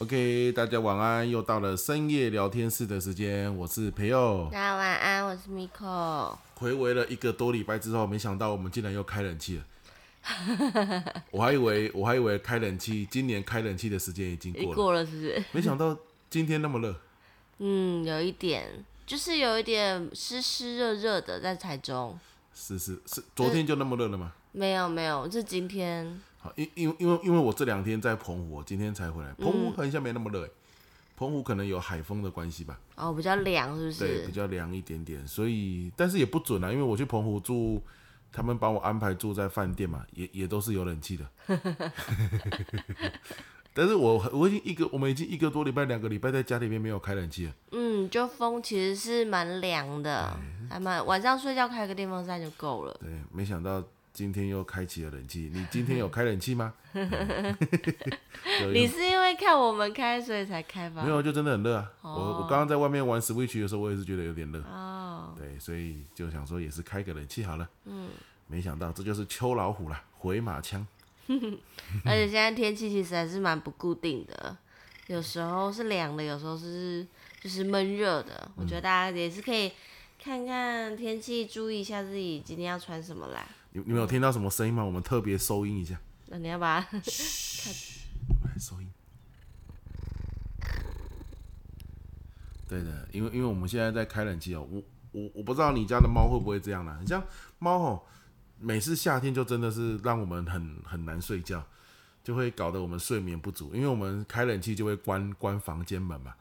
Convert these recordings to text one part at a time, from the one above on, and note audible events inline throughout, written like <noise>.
OK，大家晚安，又到了深夜聊天室的时间，我是培佑。大家晚安，我是 Miko。睽违了一个多礼拜之后，没想到我们竟然又开冷气了。<laughs> 我还以为我还以为开冷气，今年开冷气的时间已经过了，过了是不是？没想到今天那么热。嗯，有一点，就是有一点湿湿热热的，在台中。是是是，昨天就那么热了吗？没有没有，是今天。好，因因为因为因为我这两天在澎湖，我今天才回来。澎湖好像没那么热，澎湖可能有海风的关系吧。哦，比较凉是不是？对，比较凉一点点，所以但是也不准啊，因为我去澎湖住，他们帮我安排住在饭店嘛，也也都是有冷气的。<laughs> <laughs> 但是我我已经一个我们已经一个多礼拜两个礼拜在家里面没有开冷气了。嗯，就风其实是蛮凉的，还蛮晚上睡觉开个电风扇就够了。对，没想到。今天又开启了冷气，你今天有开冷气吗？<laughs> 你是因为看我们开所以才开吧？没有，就真的很热啊！我我刚刚在外面玩 Switch 的时候，我也是觉得有点热。哦，对，所以就想说也是开个冷气好了。嗯，没想到这就是秋老虎了，回马枪。<laughs> 而且现在天气其实还是蛮不固定的，有时候是凉的，有时候是就是闷热的。我觉得大家也是可以看看天气，注意一下自己今天要穿什么来。你你们有听到什么声音吗？我们特别收音一下。那你要把它嘘，<laughs> 来收音。对的，因为因为我们现在在开冷气哦，我我我不知道你家的猫会不会这样啦。你像猫吼，每次夏天就真的是让我们很很难睡觉，就会搞得我们睡眠不足，因为我们开冷气就会关关房间门嘛。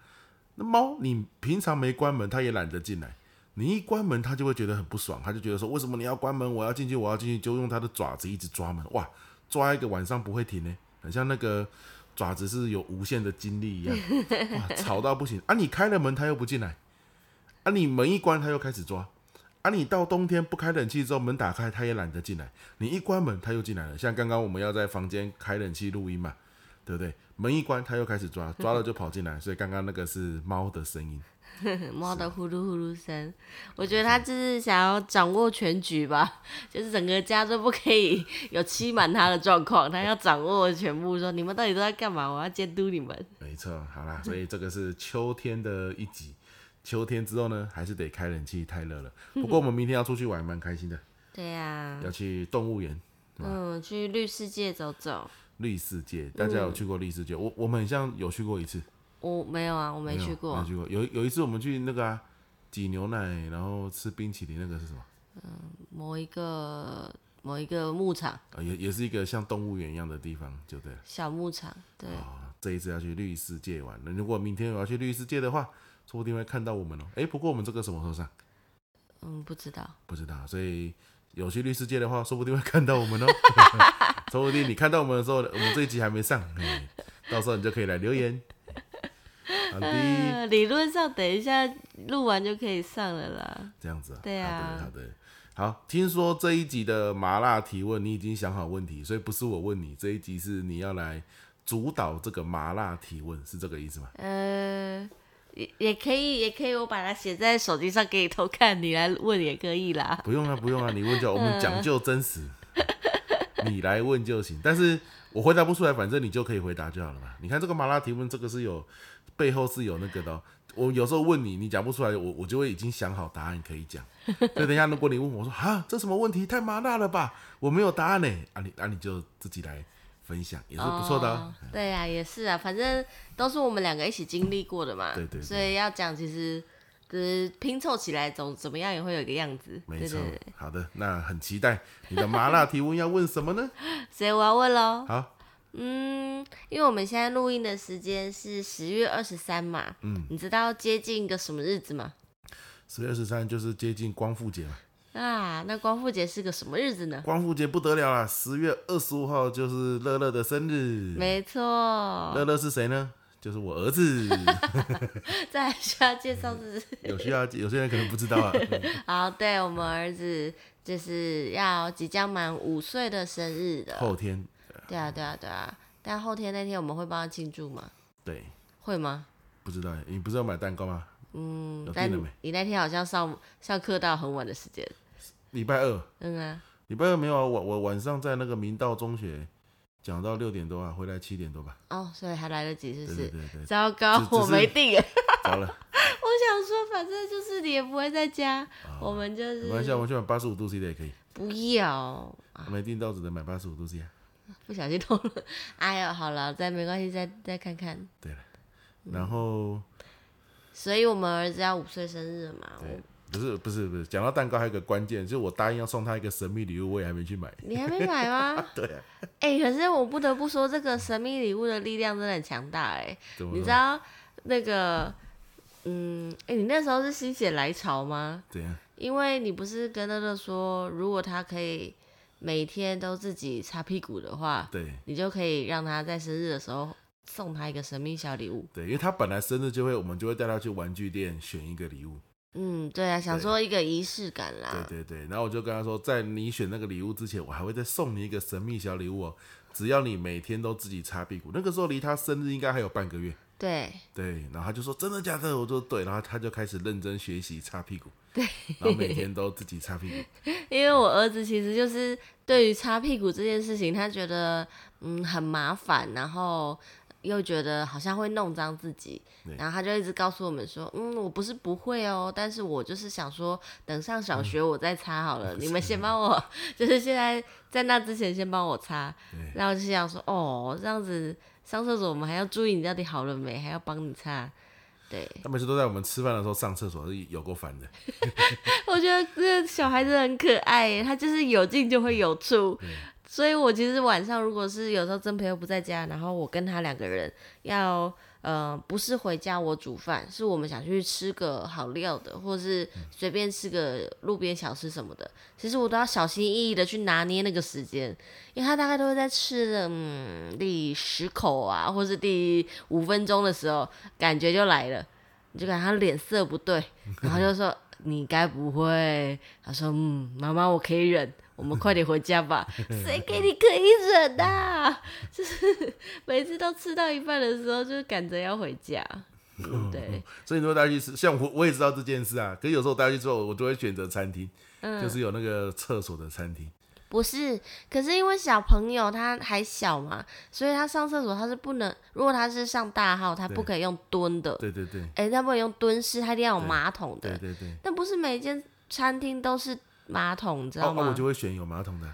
那猫你平常没关门，它也懒得进来。你一关门，它就会觉得很不爽，它就觉得说：为什么你要关门？我要进去，我要进去，就用它的爪子一直抓门，哇，抓一个晚上不会停呢，很像那个爪子是有无限的精力一样，哇，吵到不行啊！你开了门，它又不进来，啊，你门一关，它又开始抓，啊，你到冬天不开冷气之后，门打开，它也懒得进来，你一关门，它又进来了。像刚刚我们要在房间开冷气录音嘛，对不对？门一关，它又开始抓，抓了就跑进来，所以刚刚那个是猫的声音。<laughs> 猫的呼噜呼噜声，我觉得它就是想要掌握全局吧，<laughs> 就是整个家都不可以有欺瞒它的状况，它要掌握全部，说你们到底都在干嘛，我要监督你们。没错，好啦，所以这个是秋天的一集，秋天之后呢，还是得开冷气，太热了。<laughs> 不过我们明天要出去玩，蛮开心的。对呀、啊，要去动物园，嗯，去绿世界走走。绿世界，大家有去过绿世界？嗯、我我们很像有去过一次。我没有啊，我没去过。没去过。有有一次我们去那个啊，挤牛奶，然后吃冰淇淋，那个是什么？嗯，某一个某一个牧场。啊，也也是一个像动物园一样的地方，就对了。小牧场，对。哦，这一次要去绿世界玩。那如果明天我要去绿世界的话，说不定会看到我们哦。哎，不过我们这个什么时候上？嗯，不知道。不知道，所以有去绿世界的话，说不定会看到我们哦。<laughs> 说不定你看到我们的时候，我们这一集还没上，嗯，到时候你就可以来留言。<laughs> 呃，理论上等一下录完就可以上了啦。这样子啊？对啊。好的，好的。好，听说这一集的麻辣提问你已经想好问题，所以不是我问你，这一集是你要来主导这个麻辣提问，是这个意思吗？呃，也也可以，也可以，我把它写在手机上给你偷看，你来问也可以啦。不用啊，不用啊，你问就，我们讲究真实，<laughs> 你来问就行。但是我回答不出来，反正你就可以回答就好了嘛。你看这个麻辣提问，这个是有。背后是有那个的、喔，我有时候问你，你讲不出来，我我就会已经想好答案可以讲。<laughs> 所以等一下如果你问我说啊，这什么问题太麻辣了吧，我没有答案呢，啊你啊你就自己来分享也是不错的、喔哦。对呀、啊，也是啊，反正都是我们两个一起经历过的嘛。对，对对。所以要讲，其实就是拼凑起来总怎么样也会有一个样子。没错。好的，那很期待你的麻辣提问要问什么呢？<laughs> 所以我要问喽。好。嗯，因为我们现在录音的时间是十月二十三嘛，嗯，你知道接近一个什么日子吗？十月二十三就是接近光复节嘛。啊，那光复节是个什么日子呢？光复节不得了了，十月二十五号就是乐乐的生日。没错。乐乐是谁呢？就是我儿子。再需要介绍是？有需要，有些人可能不知道啊。<laughs> 好，对我们儿子就是要即将满五岁的生日的。后天。对啊，对啊，对啊，但后天那天我们会帮他庆祝吗？对，会吗？不知道，你不是要买蛋糕吗？嗯，但你那天好像上上课到很晚的时间。礼拜二。嗯啊。礼拜二没有啊，我我晚上在那个明道中学讲到六点多啊，回来七点多吧。哦，所以还来得及，是不是？对对对对。糟糕，我没定。<laughs> 糟了。我想说，反正就是你也不会在家，哦、我们就是。没关系，我们去买八十五度 C 的也可以。不要。没订到只能买八十五度 C 啊。不小心偷了。<laughs> 哎呦，好了，再没关系，再再看看。对了，然后。嗯、所以我们儿子要五岁生日了嘛？对。不是不是不是，讲到蛋糕还有个关键，就是我答应要送他一个神秘礼物，我也还没去买。你还没买吗？<laughs> 对啊。哎、欸，可是我不得不说，这个神秘礼物的力量真的很强大哎。你知道那个，嗯，哎、欸，你那时候是心血来潮吗？对啊。因为你不是跟乐乐说，如果他可以每天都自己擦屁股的话，对，你就可以让他在生日的时候送他一个神秘小礼物。对，因为他本来生日就会，我们就会带他去玩具店选一个礼物。嗯，对啊，想说一个仪式感啦。对对对，然后我就跟他说，在你选那个礼物之前，我还会再送你一个神秘小礼物哦。只要你每天都自己擦屁股，那个时候离他生日应该还有半个月。对对，然后他就说真的假的？我说对，然后他就开始认真学习擦屁股。对，然后每天都自己擦屁股。<laughs> 因为我儿子其实就是对于擦屁股这件事情，他觉得嗯很麻烦，然后。又觉得好像会弄脏自己，然后他就一直告诉我们说：“嗯，我不是不会哦，但是我就是想说，等上小学我再擦好了，嗯、<laughs> 你们先帮我，<laughs> 就是现在在那之前先帮我擦。”然后就想说：“哦，这样子上厕所我们还要注意你到底好了没，还要帮你擦。”对，他每次都在我们吃饭的时候上厕所，是有够烦的。<laughs> 我觉得这个小孩子很可爱，他就是有进就会有出。所以，我其实晚上如果是有时候真朋友不在家，然后我跟他两个人要，呃，不是回家我煮饭，是我们想去吃个好料的，或是随便吃个路边小吃什么的。其实我都要小心翼翼的去拿捏那个时间，因为他大概都会在吃的嗯第十口啊，或是第五分钟的时候，感觉就来了，你就感觉他脸色不对，然后就说 <laughs> 你该不会？他说嗯，妈妈我可以忍。我们快点回家吧，<laughs> 谁给你可以忍啊？<laughs> 就是每次都吃到一半的时候，就赶着要回家。嗯、<laughs> 对，所以你说带去吃，像我我也知道这件事啊。可是有时候大家去之后，我就会选择餐厅，嗯，就是有那个厕所的餐厅。不是，可是因为小朋友他还小嘛，所以他上厕所他是不能，如果他是上大号，他不可以用蹲的。对对对。哎、欸，他不能用蹲式，他一定要有马桶的。对对对。但不是每一间餐厅都是。马桶，知道吗？哦哦、我就会选有马桶的，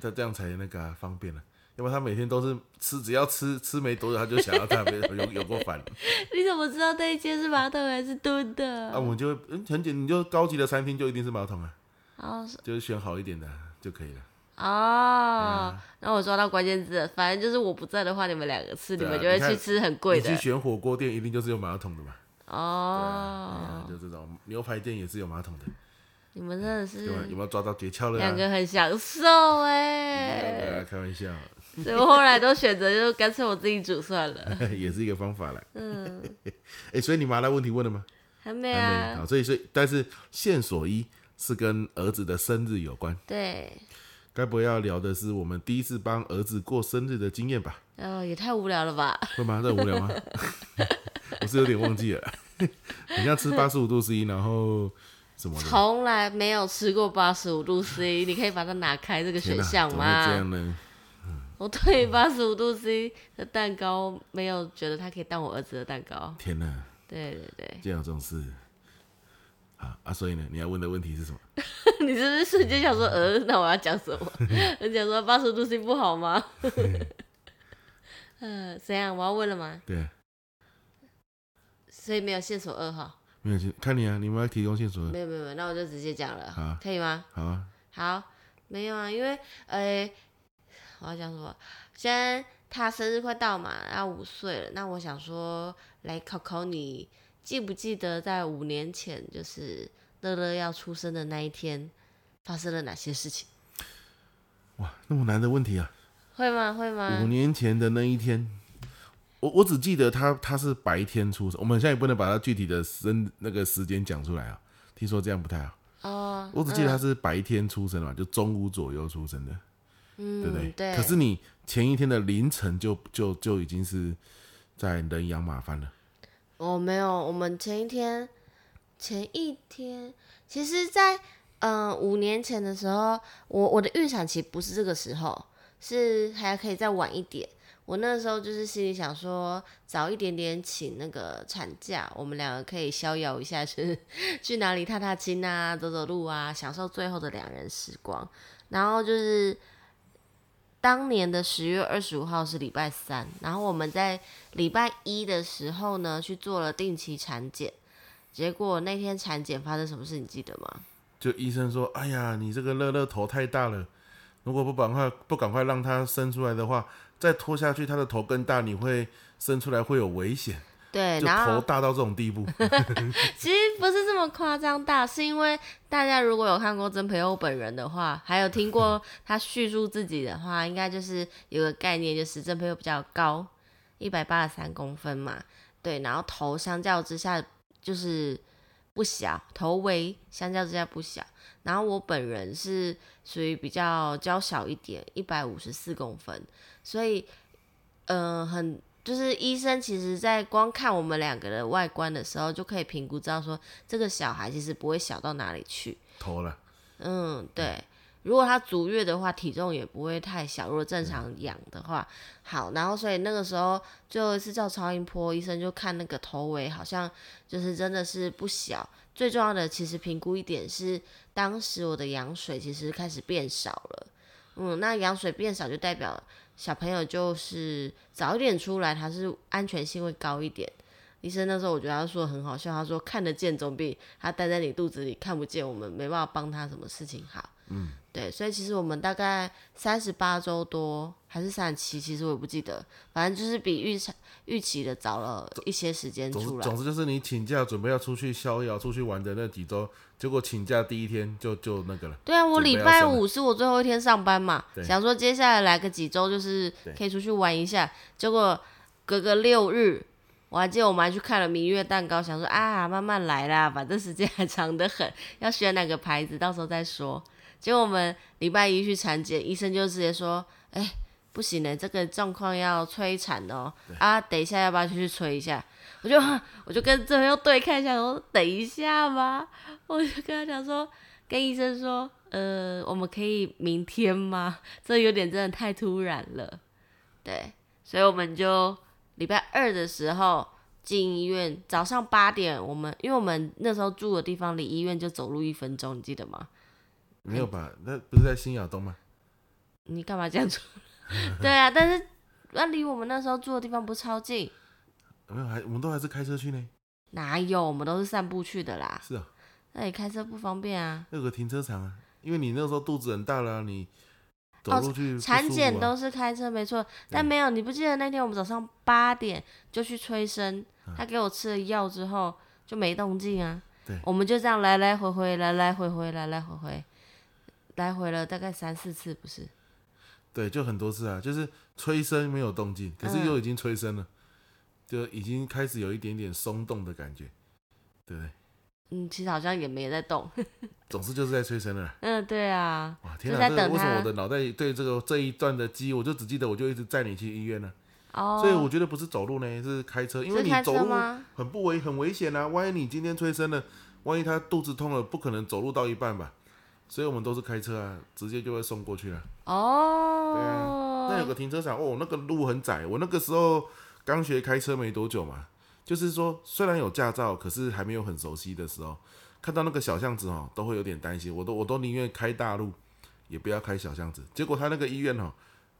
这这样才那个、啊、方便了。要不然他每天都是吃，只要吃吃没多久，他就想要他 <laughs> 有有过烦。<laughs> 你怎么知道那一间是马桶还是蹲的？啊，我们就嗯很简单，你就高级的餐厅就一定是马桶啊。哦，就是选好一点的就可以了。哦，那、啊、我抓到关键字了，反正就是我不在的话，你们两个吃，你们就会去吃很贵的。你去选火锅店，一定就是有马桶的嘛。哦，就这种牛排店也是有马桶的。你们真的是有没有抓到诀窍了？两个很享受哎、欸！开玩笑，所以我后来都选择就干脆我自己煮算了，<laughs> 也是一个方法了。嗯，哎、欸，所以你麻辣问题问了吗？还没啊。还没好，所以所以但是线索一是跟儿子的生日有关。对。该不会要聊的是我们第一次帮儿子过生日的经验吧？哦，也太无聊了吧？会吗？这无聊吗？<laughs> 我是有点忘记了。<laughs> 你像吃八十五度 C，然后。从来没有吃过八十五度 C，<laughs> 你可以把它拿开这个选项吗？这样呢？嗯、我对八十五度 C 的蛋糕没有觉得它可以当我儿子的蛋糕。天哪！对对对，这样这种事啊啊！所以呢，你要问的问题是什么？<laughs> 你是不是瞬间想说，呃，那我要讲什么？<laughs> 我讲说八十五度 C 不好吗？嗯、呃，怎样？我要问了吗？对。所以没有线索二号。没有，看你啊，你们要提供线索。没有没有没有，那我就直接讲了，好，可以吗？好啊。好，没有啊，因为，呃、欸，我要讲什么？现在他生日快到嘛，要五岁了，那我想说来考考你，记不记得在五年前，就是乐乐要出生的那一天，发生了哪些事情？哇，那么难的问题啊！会吗？会吗？五年前的那一天。我我只记得他他是白天出生，我们现在也不能把他具体的生那个时间讲出来啊。听说这样不太好。哦。我只记得他是白天出生嘛，嗯、就中午左右出生的，嗯，对不对？对。可是你前一天的凌晨就就就已经是在人仰马翻了。哦，没有，我们前一天前一天，其实在，在嗯五年前的时候，我我的预产期不是这个时候。是还可以再晚一点。我那时候就是心里想说，早一点点请那个产假，我们两个可以逍遥一下去，<laughs> 去哪里踏踏青啊，走走路啊，享受最后的两人时光。然后就是当年的十月二十五号是礼拜三，然后我们在礼拜一的时候呢去做了定期产检，结果那天产检发生什么事，你记得吗？就医生说：“哎呀，你这个乐乐头太大了，如果不赶快不赶快让它生出来的话。”再拖下去，它的头更大，你会生出来会有危险。对，然后头大到这种地步。<laughs> 其实不是这么夸张大，是因为大家如果有看过曾培佑本人的话，还有听过他叙述自己的话，应该就是有个概念，就是曾培佑比较高，一百八十三公分嘛。对，然后头相较之下就是不小，头围相较之下不小。然后我本人是属于比较娇小一点，一百五十四公分。所以，嗯、呃，很就是医生其实在光看我们两个的外观的时候，就可以评估知道说这个小孩其实不会小到哪里去。头了。嗯，对。如果他足月的话，体重也不会太小。如果正常养的话，好。然后所以那个时候最后一次照超音波，医生就看那个头围好像就是真的是不小。最重要的其实评估一点是，当时我的羊水其实开始变少了。嗯，那羊水变少就代表。小朋友就是早一点出来，他是安全性会高一点。医生那时候我觉得他说很好笑，他说看得见总比他待在你肚子里看不见，我们没办法帮他什么事情好。嗯，对，所以其实我们大概三十八周多还是三十七，其实我也不记得，反正就是比预预期的早了一些时间出来。总之就是你请假准备要出去逍遥、出去玩的那几周。结果请假第一天就就那个了。对啊，我礼拜五是我最后一天上班嘛，想说接下来来个几周就是可以出去玩一下。结果隔个六日，我还记得我们还去看了明月蛋糕，想说啊慢慢来啦，反正时间还长得很，要选哪个牌子到时候再说。结果我们礼拜一去产检，医生就直接说，哎、欸，不行了，这个状况要催产哦，啊，等一下要不要就去催一下？我就 <laughs> 我就跟这边又对看一下，我说等一下吧，<laughs> 我就跟他讲说，跟医生说，呃，我们可以明天吗？<laughs> 这有点真的太突然了，对，所以我们就礼拜二的时候进医院，早上八点，我们因为我们那时候住的地方离医院就走路一分钟，你记得吗？没有吧？那不是在新亚东吗？你干嘛这样做？<laughs> 对啊，但是那离我们那时候住的地方不超近。没有，还我们都还是开车去呢。哪有？我们都是散步去的啦。是啊。那你开车不方便啊。那有个停车场啊，因为你那时候肚子很大了，啊，你走路去，啊。产检都是开车，没错。但没有，你不记得那天我们早上八点就去催生，他给我吃了药之后就没动静啊。对。我们就这样来来回回，来来回回，来来回回，来回了大概三四次，不是？对，就很多次啊，就是催生没有动静，可是又已经催生了。嗯就已经开始有一点点松动的感觉，对不对？嗯，其实好像也没在动。<laughs> 总之就是在催生了。嗯，对啊。哇，天哪！这个为什么我的脑袋对这个这一段的记忆，我就只记得我就一直载你去医院呢？哦。所以我觉得不是走路呢，是开车，因为你走路很不危很危险啊！万一你今天催生了，万一他肚子痛了，不可能走路到一半吧？所以我们都是开车啊，直接就会送过去了。哦。对啊。那有个停车场哦，那个路很窄，我那个时候。刚学开车没多久嘛，就是说虽然有驾照，可是还没有很熟悉的时候，看到那个小巷子哦，都会有点担心。我都我都宁愿开大路，也不要开小巷子。结果他那个医院哦，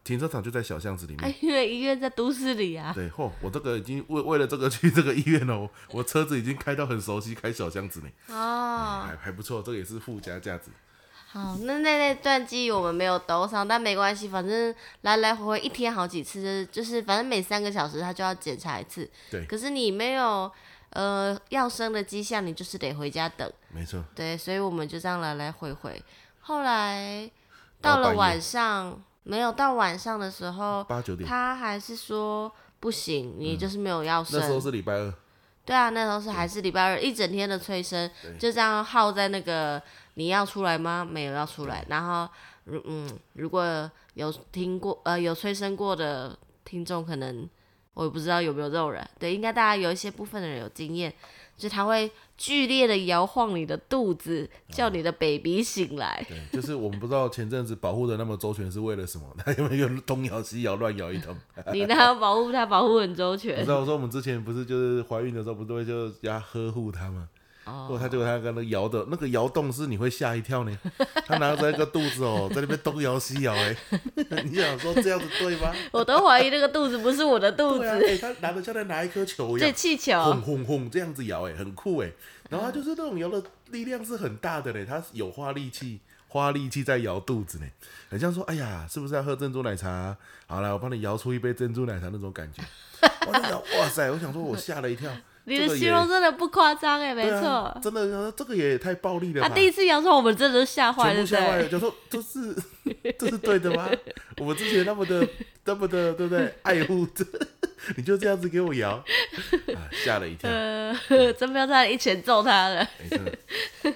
停车场就在小巷子里面。哎，<laughs> 因为医院在都市里啊。对，嚯，我这个已经为为了这个去这个医院哦，我车子已经开到很熟悉，开小巷子呢。哦，还还不错，这个也是附加价值。好，那那那段记忆我们没有兜上，但没关系，反正来来回回一天好几次，就是就是反正每三个小时他就要检查一次。对。可是你没有呃要生的迹象，你就是得回家等。没错。对，所以我们就这样来来回回。后来到了晚上，没有到晚上的时候，八九点，他还是说不行，你就是没有要生。那时候是礼拜二。对啊，那时候是还是礼拜二，一整天的催生，就这样耗在那个。你要出来吗？没有要出来。然后，如嗯，如果有听过呃有催生过的听众，可能我也不知道有没有这种人。对，应该大家有一些部分的人有经验，就他会剧烈的摇晃你的肚子，叫你的 baby 醒来。对，就是我们不知道前阵子保护的那么周全是为了什么，<laughs> 他有没有东摇西摇乱摇一通？<laughs> 你那保护他，保护很周全。你知道我说我们之前不是就是怀孕的时候，不都会就要呵护他吗？哦，他就他跟那摇的那个摇动是你会吓一跳呢。<laughs> 他拿着那个肚子哦，在那边东摇西摇哎，<laughs> 你想说这样子对吗？我都怀疑那个肚子不是我的肚子。他拿着像在拿一颗球一样，这气球，轰轰轰这样子摇哎，很酷哎。然后他就是那种摇的力量是很大的嘞，他有花力气，花力气在摇肚子呢。很像说，哎呀，是不是要喝珍珠奶茶？好来，我帮你摇出一杯珍珠奶茶那种感觉。我想，哇塞，我想说我吓了一跳。你的形容真的不夸张哎，没错、啊，真的，这个也太暴力了。他第一次摇出来，我们真的吓坏了，吓坏了，就说这是这是对的吗？<laughs> 我们之前那么的那么的对不对？爱护这，你就这样子给我摇，吓、啊、了一跳。呃，<laughs> 真不要再一拳揍他了，欸、真的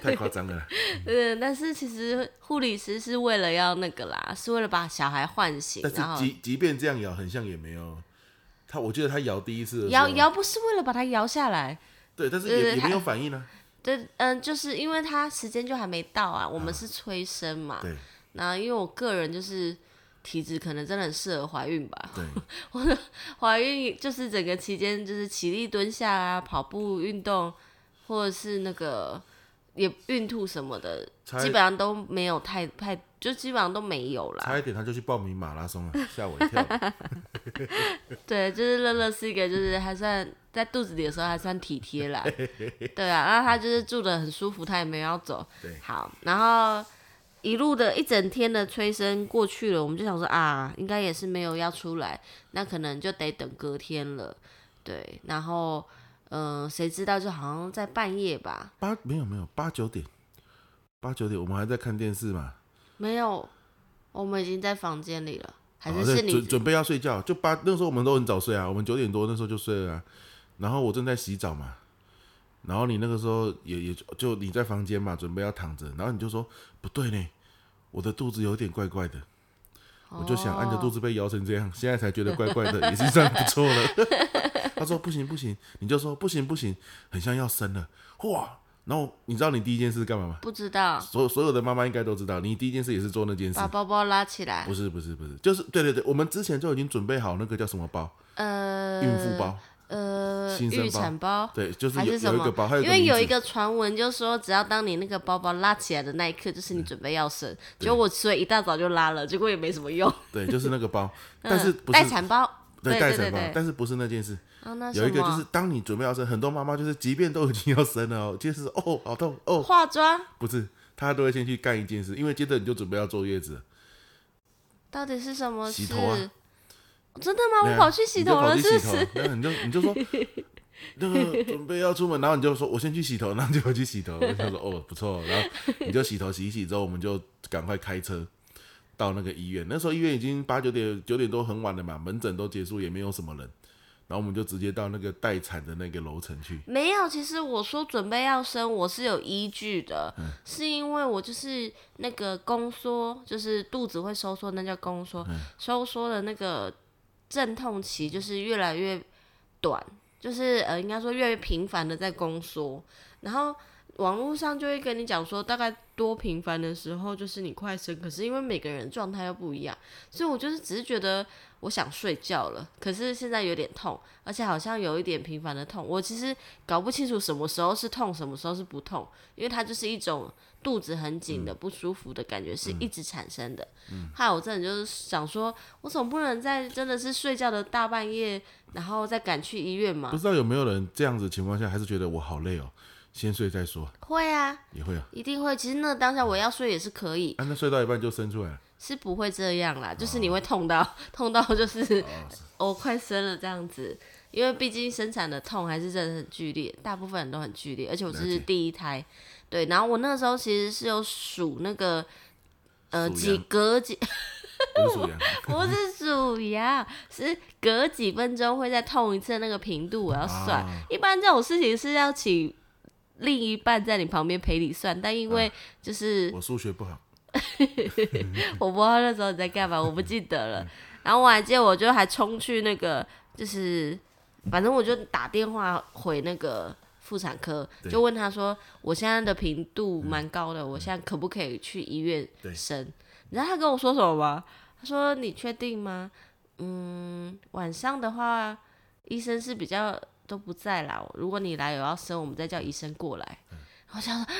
太夸张了。嗯，<laughs> 但是其实护理师是为了要那个啦，是为了把小孩唤醒。但是即即便这样摇，很像也没有。他我记得他摇第一次摇摇不是为了把它摇下来，对，但是也也没有反应呢、啊。对，嗯，就是因为他时间就还没到啊，我们是催生嘛。对。那因为我个人就是体质可能真的很适合怀孕吧。对。我 <laughs> 的怀孕就是整个期间就是起立蹲下啊，跑步运动，或者是那个也孕吐什么的，基本上都没有太太。就基本上都没有了，差一点他就去报名马拉松了，<laughs> 吓我一跳。<laughs> 对，就是乐乐是一个，就是还算在肚子里的时候还算体贴啦。<laughs> 对啊，然后他就是住的很舒服，他也没有要走。对，好，然后一路的一整天的催生过去了，我们就想说啊，应该也是没有要出来，那可能就得等隔天了。对，然后嗯，谁知道就好像在半夜吧，八没有没有八九点，八九点我们还在看电视嘛。没有，我们已经在房间里了，还是是你准准备要睡觉？就八那时候我们都很早睡啊，我们九点多那时候就睡了啊。然后我正在洗澡嘛，然后你那个时候也也就你在房间嘛，准备要躺着，然后你就说不对呢，我的肚子有点怪怪的，哦、我就想按着肚子被摇成这样，现在才觉得怪怪的，<laughs> 已经算不错了。<laughs> 他说不行不行，你就说不行不行，很像要生了，哇！然后你知道你第一件事干嘛吗？不知道。所所有的妈妈应该都知道，你第一件事也是做那件事。把包包拉起来。不是不是不是，就是对对对，我们之前就已经准备好那个叫什么包？呃，孕妇包。呃，预产包。对，就是有有一个包，因为有一个传闻，就是说只要当你那个包包拉起来的那一刻，就是你准备要生。结果我所以一大早就拉了，结果也没什么用。对，就是那个包，<laughs> 但是待产包。对，待产包，但是不是那件事。有一个就是，当你准备要生，很多妈妈就是，即便都已经要生了哦，<laughs> 就是哦，好痛哦。化妆？不是，她都会先去干一件事，因为接着你就准备要坐月子。到底是什么事？洗头啊！真的吗？我跑去洗头了，是不是？然后你就你就说 <laughs> 那个准备要出门，然后你就说我先去洗头，然后就会去洗头。我想说哦，不错，然后你就洗头洗一洗之后，我们就赶快开车到那个医院。那时候医院已经八九点九点多很晚了嘛，门诊都结束，也没有什么人。然后我们就直接到那个待产的那个楼层去。没有，其实我说准备要生，我是有依据的，嗯、是因为我就是那个宫缩，就是肚子会收缩，那叫宫缩，嗯、收缩的那个阵痛期就是越来越短，就是呃，应该说越来越频繁的在宫缩，然后网络上就会跟你讲说，大概多频繁的时候就是你快生，可是因为每个人状态又不一样，所以我就是只是觉得。我想睡觉了，可是现在有点痛，而且好像有一点频繁的痛。我其实搞不清楚什么时候是痛，什么时候是不痛，因为它就是一种肚子很紧的不舒服的感觉，是一直产生的。嗯，害我真的就是想说，我总不能在真的是睡觉的大半夜，然后再赶去医院嘛？不知道有没有人这样子情况下，还是觉得我好累哦，先睡再说。会啊，也会啊，一定会。其实那当下我要睡也是可以。啊，那睡到一半就生出来了。是不会这样啦，就是你会痛到、哦、痛到，就是我、<laughs> 快生了这样子，因为毕竟生产的痛还是真的很剧烈，大部分人都很剧烈，而且我这是第一胎，对，然后我那个时候其实是有数那个呃几隔几，<laughs> 不是数牙，是隔几分钟会再痛一次那个频度，我要算，啊、一般这种事情是要请另一半在你旁边陪你算，但因为就是、啊、我数学不好。<laughs> 我不知道那时候你在干嘛，我不记得了。然后我还记得，我就还冲去那个，就是反正我就打电话回那个妇产科，就问他说：“我现在的频度蛮高的，我现在可不可以去医院生？”你知道他跟我说什么吗？他说：“你确定吗？嗯，晚上的话，医生是比较都不在啦。如果你来有要生，我们再叫医生过来。”我想说，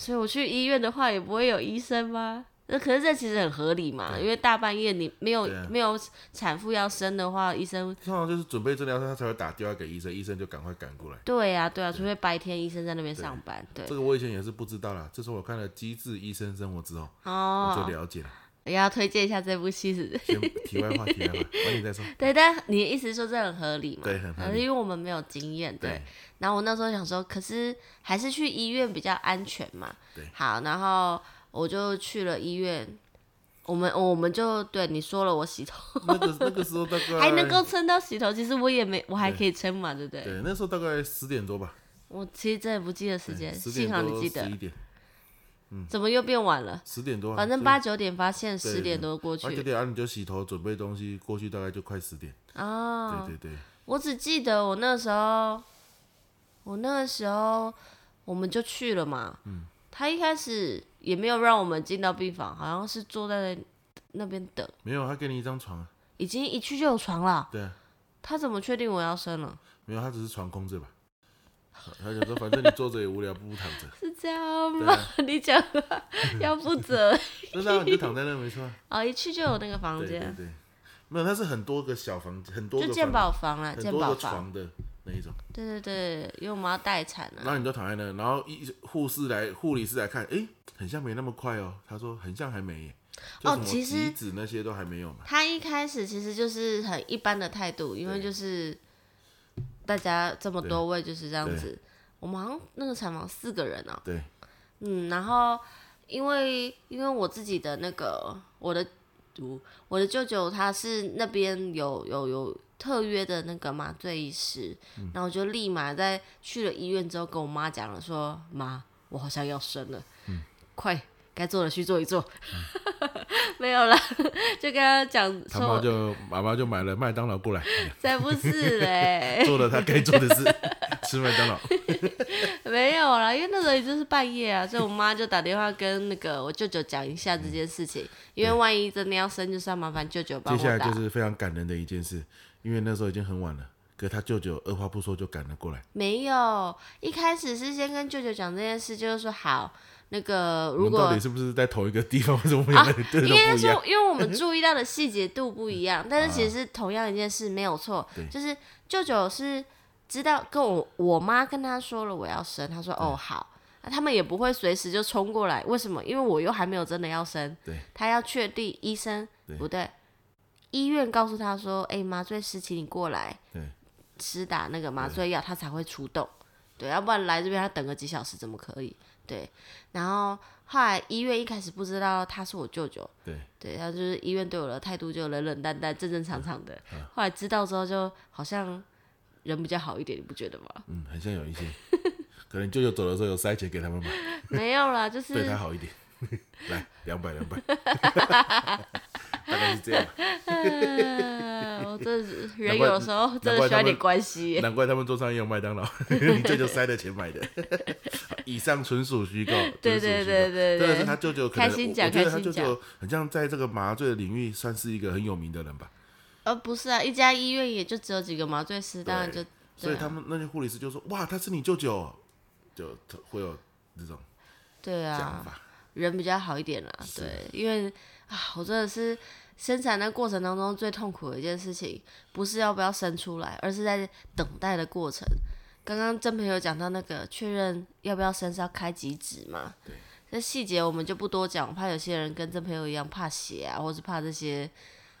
所以我去医院的话，也不会有医生吗？那可是这其实很合理嘛，因为大半夜你没有、啊、没有产妇要生的话，医生通常就是准备治疗，他才会打电话给医生，医生就赶快赶过来。对啊，对啊，除非白天医生在那边上班。对，这个我以前也是不知道啦，这是我看了《机智医生生活》之后，哦，我就了解了。也要推荐一下这部戏是？先题外话，题外话，欢迎再说。<laughs> 对，但你的意思说这很合理嘛？对，很合理。因为我们没有经验，对，对。然后我那时候想说，可是还是去医院比较安全嘛。对。好，然后我就去了医院。我们我们就对你说了，我洗头，那个那个时候大概 <laughs> 还能够撑到洗头，其实我也没，我还可以撑嘛，对不对？对，那时候大概十点多吧。我其实真的不记得时间，幸好你记得。十一点，嗯，怎么又变晚了？十点多，反正八九点发现，十点多过去。八九点啊，你就洗头准备东西过去，大概就快十点。哦，对对对。我只记得我那时候，我那个时候我们就去了嘛。嗯。他一开始也没有让我们进到病房，好像是坐在那边等。没有，他给你一张床啊。已经一去就有床了。对啊。他怎么确定我要生了？没有，他只是床空着吧。他想说，反正你坐着也无聊，不如躺着。<laughs> 是这样吗？啊、<laughs> 你讲要负责。<laughs> 真的、啊，你就躺在那没错。哦，一去就有那个房间。对对对。没有，它是很多个小房间，很多个就鉴宝房啊，鉴宝床的。那一种，对对对，因为我们要待产了。然后你就躺在那，然后一护士来，护理师来看，哎，很像没那么快哦。他说很像还没。哦，其实鼻子那些都还没有嘛。他一开始其实就是很一般的态度，因为就是大家这么多位就是这样子。我们好像那个产房四个人哦。对。嗯，然后因为因为我自己的那个我的我的舅舅他是那边有有有。特约的那个麻醉医师，嗯、然后我就立马在去了医院之后跟我妈讲了，说妈，我好像要生了，嗯、快该做的去做一做，<laughs> 嗯、没有了，就跟他讲，他妈就妈妈就买了麦当劳过来，<laughs> 才不是嘞，<laughs> 做了他该做的事，吃麦当劳，<laughs> 没有啦，因为那时候已经是半夜啊，所以我妈就打电话跟那个我舅舅讲一下这件事情，嗯、因为万一真的要生，就是要麻烦舅舅帮我。接下来就是非常感人的一件事。因为那时候已经很晚了，可他舅舅二话不说就赶了过来。没有，一开始是先跟舅舅讲这件事，就是说好，那个如果到底是不是在同一个地方，<laughs> 为什么两个对都不一样？因为说，<laughs> 因为我们注意到的细节度不一样，但是其实是同样一件事，没有错。<laughs> 对，就是舅舅是知道跟我我妈跟他说了我要生，他说哦好，那他们也不会随时就冲过来，为什么？因为我又还没有真的要生，对，他要确定医生不对。医院告诉他说：“哎、欸，麻醉师，请你过来，对，施打那个麻醉药，他才会出动。对，要不然来这边他等个几小时怎么可以？对。然后后来医院一开始不知道他是我舅舅，对，对，他就是医院对我的态度就冷冷淡淡、正正常常的。嗯嗯、后来知道之后，就好像人比较好一点，你不觉得吗？<laughs> 嗯，很像有一些，可能舅舅走的时候有塞钱给他们吧。没有啦，就是对他好一点。<laughs> 来，两百两百。<laughs> 大概是这样。<laughs> 我这 <laughs> 人有时候真的需要点关系。难怪他们桌上也有麦当劳，你 <laughs> 舅舅塞的钱买的。以上纯属虚构。对对对对，真的是他舅舅可能，开心讲，我觉得他舅舅很像在这个麻醉的领域算是一个很有名的人吧。呃，不是啊，一家医院也就只有几个麻醉师，当然就。所以他们那些护理师就说：“哇，他是你舅舅。”就会有这种。对啊。人比较好一点啦，对，因为啊，我真的是生产的过程当中最痛苦的一件事情，不是要不要生出来，而是在等待的过程。刚刚真朋友讲到那个确认要不要生是要开几指嘛？对，这细节我们就不多讲，怕有些人跟真朋友一样怕血啊，或是怕这些，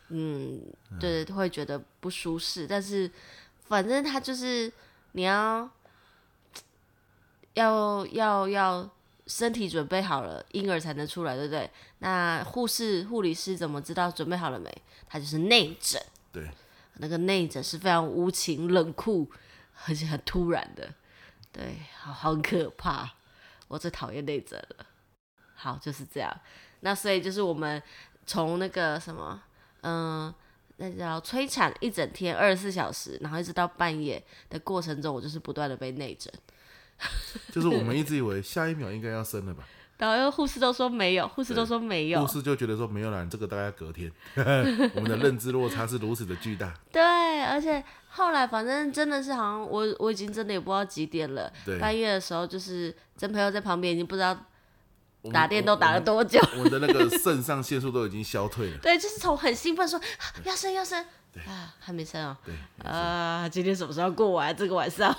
嗯，对，会觉得不舒适。但是反正他就是你要要要要。身体准备好了，婴儿才能出来，对不对？那护士、护理师怎么知道准备好了没？他就是内诊。对，那个内诊是非常无情、冷酷，而且很突然的。对，好，好可怕。我最讨厌内诊了。好，就是这样。那所以就是我们从那个什么，嗯，那叫催产一整天，二十四小时，然后一直到半夜的过程中，我就是不断的被内诊。<laughs> 就是我们一直以为下一秒应该要生了吧。然后护士都说没有，护士都说没有，护士就觉得说没有啦，这个大概隔天。<laughs> 我们的认知落差是如此的巨大。对，而且后来反正真的是好像我我已经真的也不知道几点了，半夜的时候就是真朋友在旁边已经不知道打电都打了多久，<laughs> 我的那个肾上腺素都已经消退了。对，就是从很兴奋说要生要生。啊，还没生哦。对。啊，今天什么时候过完这个晚上？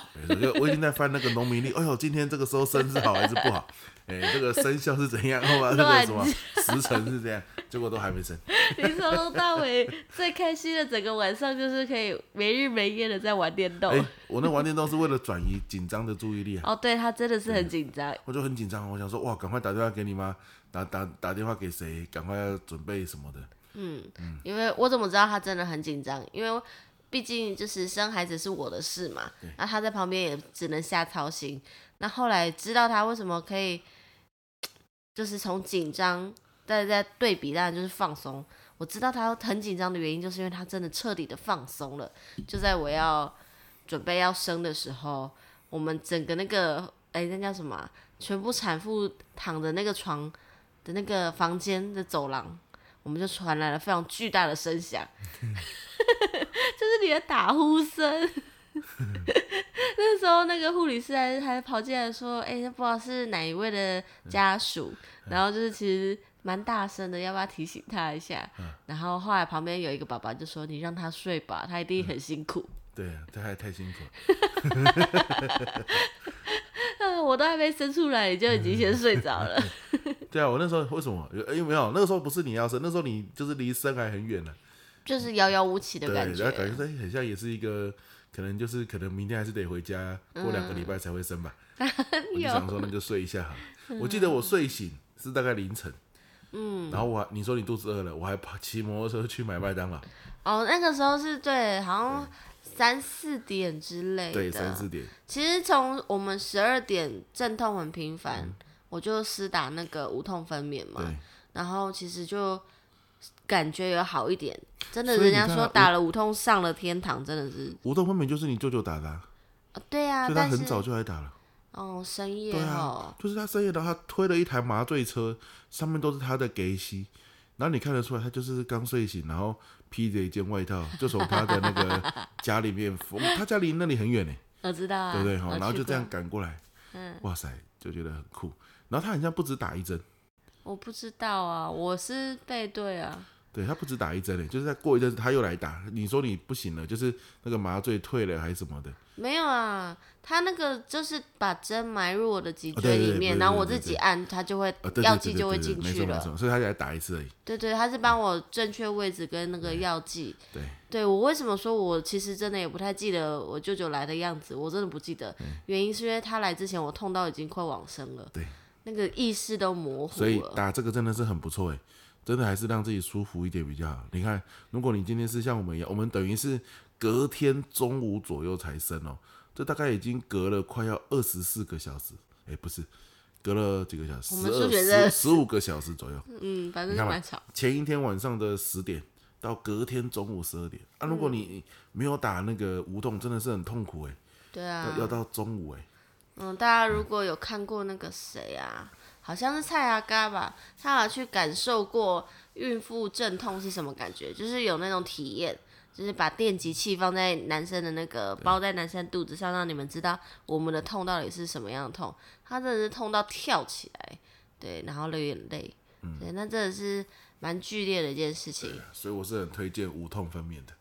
我已经在翻那个农民历。哎呦，今天这个时候生是好还是不好？<laughs> 哎，这个生肖是怎样？后来 <laughs> 这个什么时辰是这样？结果都还没生。<laughs> 你从头到尾最开心的整个晚上就是可以没日没夜的在玩电动。哎，我那玩电动是为了转移紧张的注意力啊。哦，对，他真的是很紧张。我就很紧张，我想说哇，赶快打电话给你妈，打打打电话给谁？赶快要准备什么的。嗯，因为我怎么知道他真的很紧张？因为毕竟就是生孩子是我的事嘛，那他在旁边也只能瞎操心。那后来知道他为什么可以，就是从紧张再再对比，当然就是放松。我知道他很紧张的原因，就是因为他真的彻底的放松了。就在我要准备要生的时候，我们整个那个哎，那叫什么？全部产妇躺的那个床的那个房间的走廊。我们就传来了非常巨大的声响，<laughs> 就是你的打呼声。<laughs> 那时候那个护理师还还跑进来说：“哎、欸，不知道是哪一位的家属。嗯”然后就是其实蛮大声的，要不要提醒他一下？嗯、然后后来旁边有一个爸爸就说：“你让他睡吧，他一定很辛苦。嗯”对啊，他还太辛苦 <laughs> 了。<laughs> 我都还没生出来，你就已经先睡着了。对啊，我那时候为什么？因为没有那个时候不是你要生，那时候你就是离生还很远呢，就是遥遥无期的感觉。然后感觉说很像也是一个，可能就是可能明天还是得回家，过两个礼拜才会生吧。嗯、<laughs> 我就想说那就睡一下好。我记得我睡醒是大概凌晨，嗯，然后我你说你肚子饿了，我还跑骑摩托车去买麦当劳。哦，那个时候是对，好像。三四点之类的，对，三四点。其实从我们十二点阵痛很频繁，嗯、我就施打那个无痛分娩嘛，对然后其实就感觉有好一点。真的，人家说打了无痛上了天堂，真的是。无痛分娩就是你舅舅打的、啊哦。对啊，他很早就来打了。哦，深夜哦。啊、就是他深夜的，他推了一台麻醉车，上面都是他的给息，然后你看得出来，他就是刚睡醒，然后。披着一件外套，就从他的那个家里面，他家离那里很远呢。我知道啊，对不对？然后就这样赶过来，嗯，哇塞，就觉得很酷。然后他好像不止打一针，我不知道啊，我是背对啊。对，他不止打一针嘞，就是在过一阵子他又来打。你说你不行了，就是那个麻醉退了还是什么的？没有啊，他那个就是把针埋入我的脊椎里面，然后我自己按，他就会药剂就会进去了。所以他才打一次而已。对对，他是帮我正确位置跟那个药剂。对，对我为什么说我其实真的也不太记得我舅舅来的样子，我真的不记得。原因是因为他来之前我痛到已经快往生了，对，那个意识都模糊了。所以打这个真的是很不错哎。真的还是让自己舒服一点比较好。你看，如果你今天是像我们一样，我们等于是隔天中午左右才生哦，这大概已经隔了快要二十四个小时，哎，不是，隔了几个小时，十二、十五个小时左右。<laughs> 嗯，反正蛮巧。前一天晚上的十点到隔天中午十二点啊，如果你没有打那个无痛，真的是很痛苦哎。对啊。要到中午哎。嗯，大家如果有看过那个谁啊？好像是蔡阿嘎吧，他有去感受过孕妇阵痛是什么感觉，就是有那种体验，就是把电极器放在男生的那个包在男生肚子上，让你们知道我们的痛到底是什么样的痛。他真的是痛到跳起来，对，然后流眼泪，嗯，对，那真的是蛮剧烈的一件事情。所以我是很推荐无痛分娩的。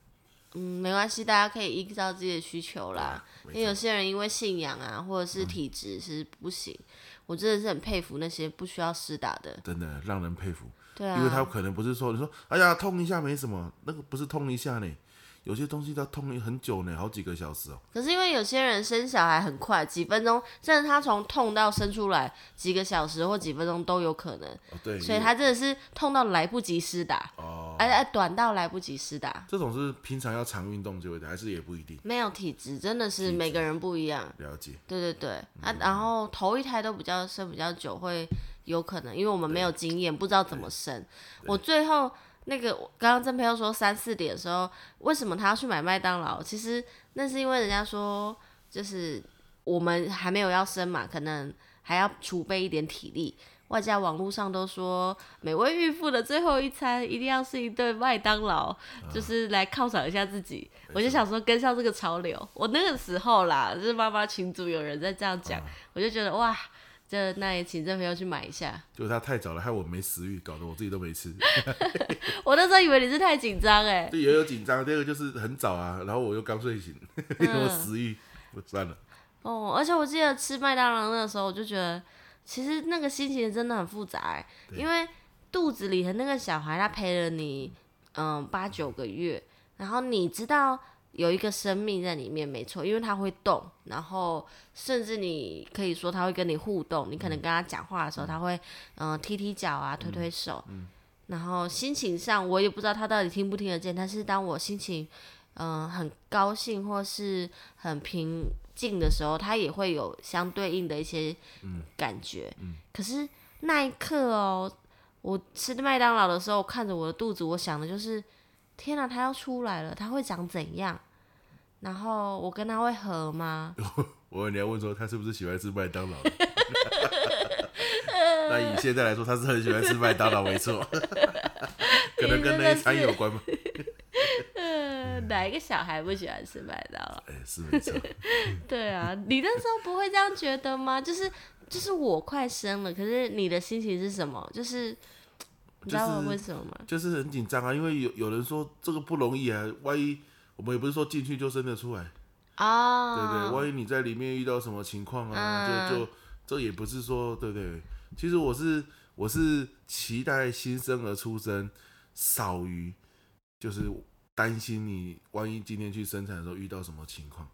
嗯，没关系，大家可以依照自己的需求啦，因为有些人因为信仰啊，或者是体质是不行。嗯我真的是很佩服那些不需要施打的，真的让人佩服。对啊，因为他可能不是说你说，哎呀痛一下没什么，那个不是痛一下呢。有些东西它痛很久呢，好几个小时哦。可是因为有些人生小孩很快，几分钟，甚至他从痛到生出来几个小时或几分钟都有可能。哦，对。所以他真的是痛到来不及施打。哦。哎哎，短到来不及施打。这种是平常要常运动就会的，还是也不一定？没有体质，真的是每个人不一样。了解。对对对，啊，然后头一胎都比较生比较久，会有可能，因为我们没有经验，不知道怎么生。我最后。那个刚刚曾培又说三四点的时候，为什么他要去买麦当劳？其实那是因为人家说，就是我们还没有要生嘛，可能还要储备一点体力。外加网络上都说，每位孕妇的最后一餐一定要是一顿麦当劳，啊、就是来犒赏一下自己。我就想说跟上这个潮流。我那个时候啦，就是妈妈群组有人在这样讲，啊、我就觉得哇，这那也请这朋友去买一下。就是他太早了，害我没食欲，搞得我自己都没吃。<laughs> 我那时候以为你是太紧张哎。对，也有紧张。第二个就是很早啊，然后我又刚睡醒，<laughs> 没有食欲，算了。哦，而且我记得吃麦当劳那个时候，我就觉得。其实那个心情真的很复杂哎，因为肚子里的那个小孩，他陪了你，嗯，八九个月，然后你知道有一个生命在里面，没错，因为它会动，然后甚至你可以说它会跟你互动，你可能跟他讲话的时候，他会，嗯，踢踢脚啊，推推手，嗯，然后心情上我也不知道他到底听不听得见，但是当我心情，嗯，很高兴或是很平。静的时候，他也会有相对应的一些感觉。嗯嗯、可是那一刻哦，我吃麦当劳的时候，看着我的肚子，我想的就是：天哪，他要出来了，他会长怎样？然后我跟他会合吗？<laughs> 我你要问说他是不是喜欢吃麦当劳？那以现在来说，他是很喜欢吃麦当劳，没错。<laughs> 可能跟那一餐有关吗？<laughs> 哪一个小孩不喜欢吃麦当劳？哎，是没错。对啊，你那时候不会这样觉得吗？就是就是我快生了，可是你的心情是什么？就是你知道为什么吗？就是很紧张啊，因为有有人说这个不容易啊，万一我们也不是说进去就生得出来啊，对对，万一你在里面遇到什么情况啊，就就这也不是说对对。其实我是我是期待新生儿出生少于就是。担心你万一今天去生产的时候遇到什么情况？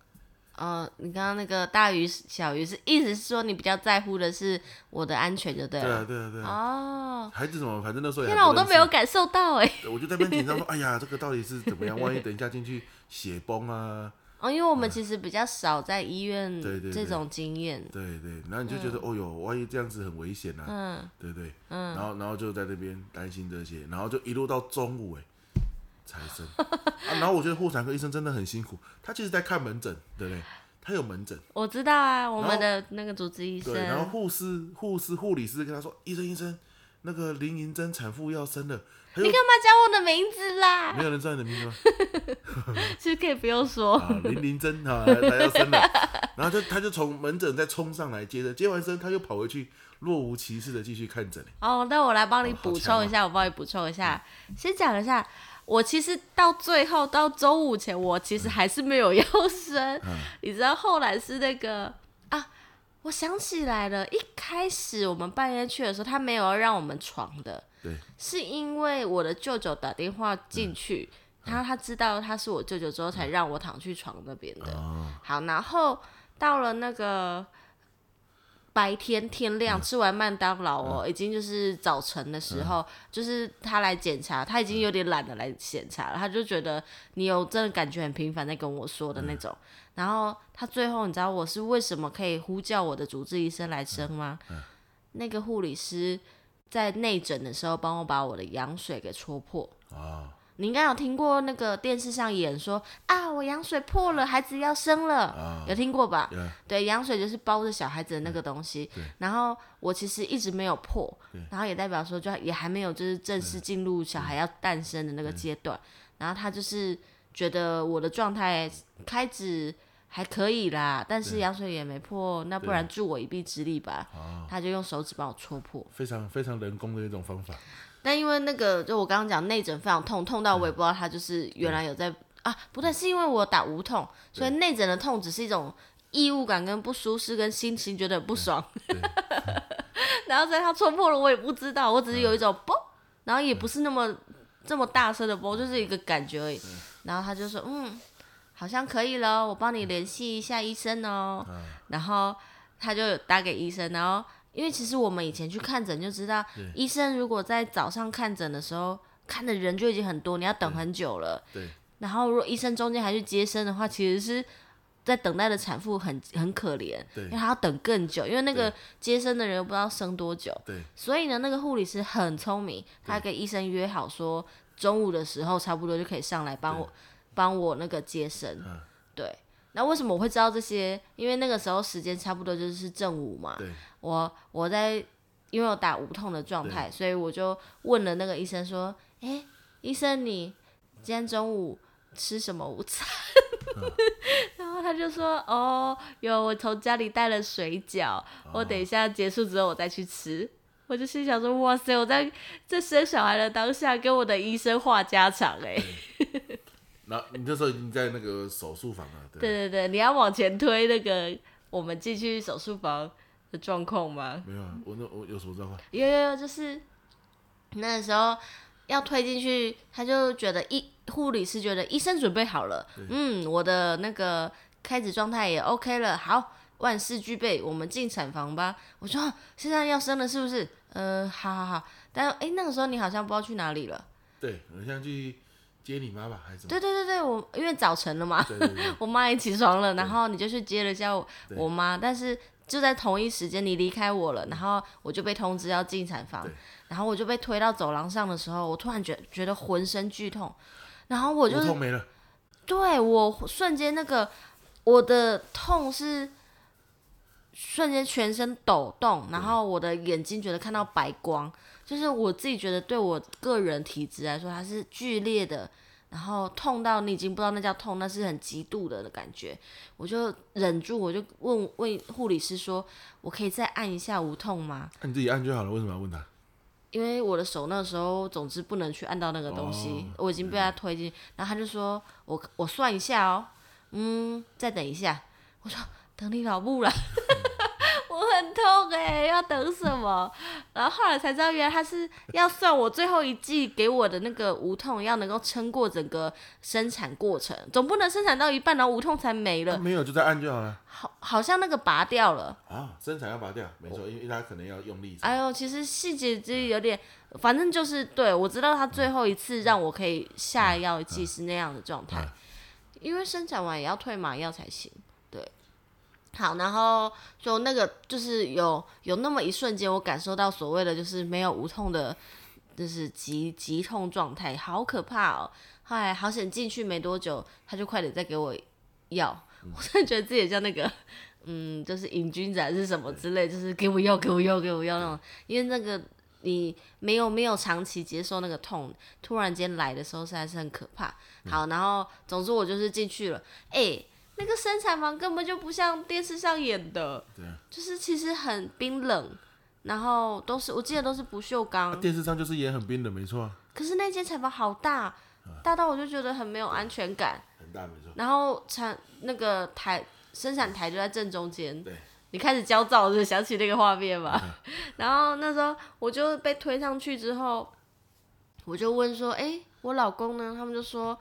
哦，你刚刚那个大鱼小鱼是意思是说你比较在乎的是我的安全，就对了。对啊，对啊，对啊。哦，孩子怎么反正那时候，天哪，我都没有感受到 <laughs> 哎。我就在那边紧张说，哎呀，这个到底是怎么样？<laughs> 万一等一下进去血崩啊？哦，因为我们其实比较少在医院这种经验。对对，然后你就觉得，哦哟，万一这样子很危险啊。嗯。对对。嗯。然后，然后就在那边担心这些，然后就一路到中午哎。才生啊，然后我觉得妇产科医生真的很辛苦，他其实在看门诊，对不对？他有门诊，我知道啊，我们的那个主治医生。对，然后护士、护士、护理师跟他说：“医生，医生，那个林银珍产妇要生了。”你干嘛讲我的名字啦？没有人知道你的名字吗？<laughs> 其实可以不用说。啊林林珍啊，她要生了，然后就他就从门诊再冲上来接着，接完生他又跑回去，若无其事的继续看诊。哦，那我来帮你补充一下，我帮你补充一下，先讲一下。我其实到最后到周五前，我其实还是没有要生。嗯、<laughs> 你知道后来是那个啊，我想起来了，一开始我们半夜去的时候，他没有要让我们床的，对，是因为我的舅舅打电话进去，嗯、然后他知道他是我舅舅之后，才让我躺去床那边的。嗯、好，然后到了那个。白天天亮，吃完麦当劳哦，嗯、已经就是早晨的时候，嗯、就是他来检查，他已经有点懒得来检查了，他就觉得你有真的感觉很频繁在跟我说的那种。嗯、然后他最后，你知道我是为什么可以呼叫我的主治医生来生吗？那个护理师在内诊的时候，帮我把我的羊水给戳破。哦你应该有听过那个电视上演说啊，我羊水破了，孩子要生了，啊、有听过吧？Yeah. 对，羊水就是包着小孩子的那个东西。Yeah. 然后我其实一直没有破，Yeah. 然后也代表说就也还没有就是正式进入小孩要诞生的那个阶段。然后他就是觉得我的状态开始还可以啦，但是羊水也没破，那不然助我一臂之力吧。他就用手指帮我戳破，非常非常人工的一种方法。但因为那个，就我刚刚讲内诊非常痛，痛到我也不知道他就是原来有在、嗯、啊，不对，是因为我打无痛，所以内诊的痛只是一种异物感跟不舒适跟心情觉得不爽，<laughs> 然后在他戳破了我也不知道，我只是有一种啵，然后也不是那么这么大声的啵，就是一个感觉而已，然后他就说嗯，好像可以了，我帮你联系一下医生哦，然后他就打给医生，然后。因为其实我们以前去看诊就知道，医生如果在早上看诊的时候看的人就已经很多，你要等很久了。对。对，然后如果医生中间还去接生的话，其实是在等待的产妇很很可怜，对因为他要等更久，因为那个接生的人又不知道生多久。对。所以呢，那个护理师很聪明，他跟医生约好说中午的时候差不多就可以上来帮我帮我那个接生。那为什么我会知道这些？因为那个时候时间差不多就是正午嘛。对。我我在因为我打无痛的状态，所以我就问了那个医生说：“哎、欸，医生，你今天中午吃什么午餐？”嗯、<laughs> 然后他就说：“哦，有，我从家里带了水饺，哦、我等一下结束之后我再去吃。”我就心想说：“哇塞，我在这生小孩的当下跟我的医生话家常哎。”那你那时候已经在那个手术房了，对对对对，你要往前推那个我们进去手术房的状况吗？没有啊，我那我有什么状况？有有有，就是那时候要推进去，他就觉得医护理师觉得医生准备好了，嗯，我的那个开始状态也 OK 了，好，万事俱备，我们进产房吧。我说现在要生了是不是？呃，好好好，但哎，那个时候你好像不知道去哪里了。对，我现在去。接你妈妈还是什么？对对对对，我因为早晨了嘛，对对对。<laughs> 我妈也起床了，然后你就去接了一下我我妈，但是就在同一时间你离开我了，然后我就被通知要进产房，然后我就被推到走廊上的时候，我突然觉觉得浑身剧痛，然后我就痛没了，对我瞬间那个我的痛是瞬间全身抖动，然后我的眼睛觉得看到白光。就是我自己觉得，对我个人体质来说，它是剧烈的，然后痛到你已经不知道那叫痛，那是很极度的的感觉。我就忍住，我就问问护理师说：“我可以再按一下无痛吗？”那你自己按就好了，为什么要问他？因为我的手那时候，总之不能去按到那个东西，哦、我已经被他推进。然后他就说：“我我算一下哦，嗯，再等一下。”我说：“等你老母了。<laughs> ”痛哎、欸，要等什么？然后后来才知道，原来他是要算我最后一剂给我的那个无痛，要能够撑过整个生产过程，总不能生产到一半然后无痛才没了。没有就再按就好了。好，好像那个拔掉了啊，生产要拔掉，没错，因为他可能要用力。哎呦，其实细节就有点，反正就是对我知道他最后一次让我可以下药剂是那样的状态，因为生产完也要退麻药才行。好，然后就那个就是有有那么一瞬间，我感受到所谓的就是没有无痛的，就是急急痛状态，好可怕哦！后来好险进去没多久，他就快点再给我药，我真的觉得自己像那个，嗯，就是瘾君子还是什么之类，就是给我药，给我药，给我药那种，因为那个你没有没有长期接受那个痛，突然间来的时候实在是很可怕。好，然后总之我就是进去了，哎、那个生产房根本就不像电视上演的，就是其实很冰冷，然后都是我记得都是不锈钢。电视上就是也很冰冷，没错。可是那间产房好大，大到我就觉得很没有安全感。很大，没错。然后产那个台生产台就在正中间，对，你开始焦躁就想起那个画面嘛。<laughs> 然后那时候我就被推上去之后，我就问说：“哎，我老公呢？”他们就说。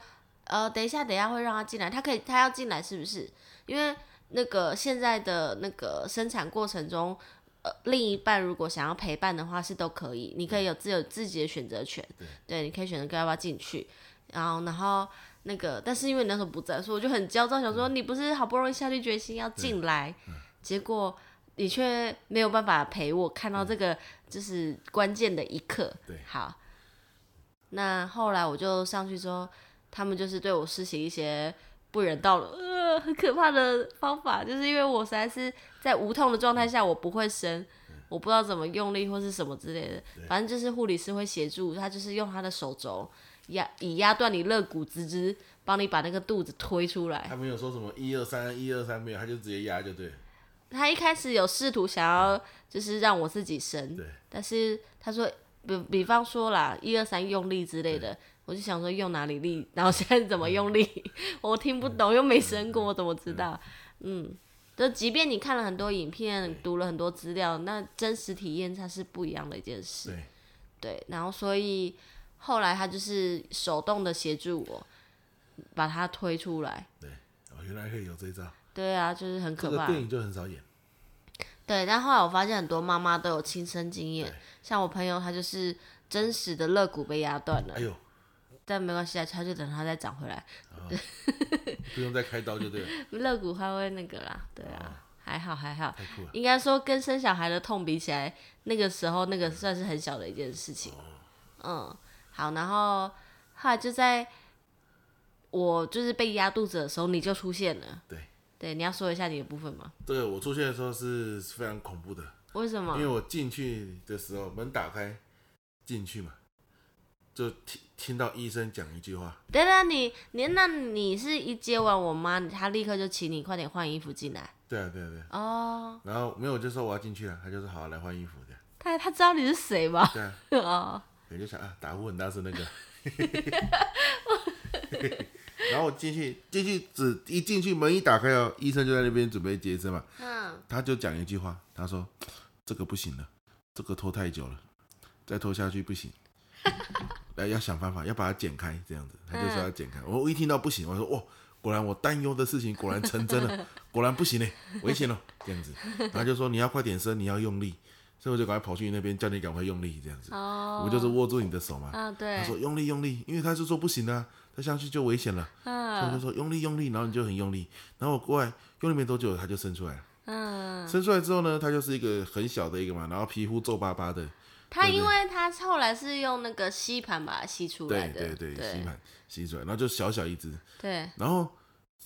呃，等一下，等一下会让他进来，他可以，他要进来是不是？因为那个现在的那个生产过程中，呃，另一半如果想要陪伴的话是都可以，你可以有自有自己的选择权，对，对，你可以选择要不要进去，然后然后那个，但是因为你那时候不在，所以我就很焦躁，想说你不是好不容易下定决心要进来，结果你却没有办法陪我看到这个就是关键的一刻，对，好，那后来我就上去说。他们就是对我施行一些不人道的、呃、很可怕的方法，就是因为我实在是在无痛的状态下，我不会生，我不知道怎么用力或是什么之类的，反正就是护理师会协助，他就是用他的手肘压以压断你肋骨直直，帮你把那个肚子推出来。他没有说什么一二三一二三没有，他就直接压就对。他一开始有试图想要就是让我自己生，但是他说比比方说啦一二三用力之类的。我就想说用哪里力，然后现在怎么用力，<laughs> 我听不懂，又没生过，我怎么知道？嗯，就即便你看了很多影片，读了很多资料，那真实体验它是不一样的一件事。对，对，然后所以后来他就是手动的协助我把它推出来。对，哦，原来可以有这一招。对啊，就是很可怕。这个电影就很少演。<laughs> 对，但后来我发现很多妈妈都有亲身经验，像我朋友，他就是真实的肋骨被压断了。哎呦。但没关系啊，他就等它再长回来，哦、<laughs> 不用再开刀就对了。<laughs> 肋骨还会那个啦，对啊，哦、还好还好。应该说跟生小孩的痛比起来，那个时候那个算是很小的一件事情。哦、嗯，好，然后后来就在我就是被压肚子的时候，你就出现了。对。对，你要说一下你的部分吗？对，我出现的时候是非常恐怖的。为什么？因为我进去的时候门打开进去嘛，就听听到医生讲一句话。对了，你你那你是一接完我妈，她立刻就请你快点换衣服进来。对啊对啊对啊。哦。然后没有，我就说我要进去了，她就说好来换衣服的。他他知道你是谁吗？对啊。<laughs> 哦。我就想啊，打呼很大声那个。<laughs> 然后我进去，进去只一进去门一打开哦，医生就在那边准备接生嘛。嗯。他就讲一句话，他说：“这个不行了，这个拖太久了，再拖下去不行。<laughs> 来，要想办法，要把它剪开，这样子。”他就说要剪开。我、一听到不行，我说：“哇，果然我担忧的事情果然成真了，<laughs> 果然不行嘞，危险了。”这样子。然后就说：“你要快点生，你要用力。”所以我就赶快跑去那边，叫你赶快用力，这样子。哦。我就是握住你的手嘛。啊，对。他说用力用力，因为他是说不行啊。他下去就危险了，嗯、所以我就说用力用力，然后你就很用力，然后我过来用力没多久，他就伸出来了。嗯，伸出来之后呢，它就是一个很小的一个嘛，然后皮肤皱巴巴的。它因为它后来是用那个吸盘把它吸出来的，对对吸盘吸出来，然后就小小一只。对。然后，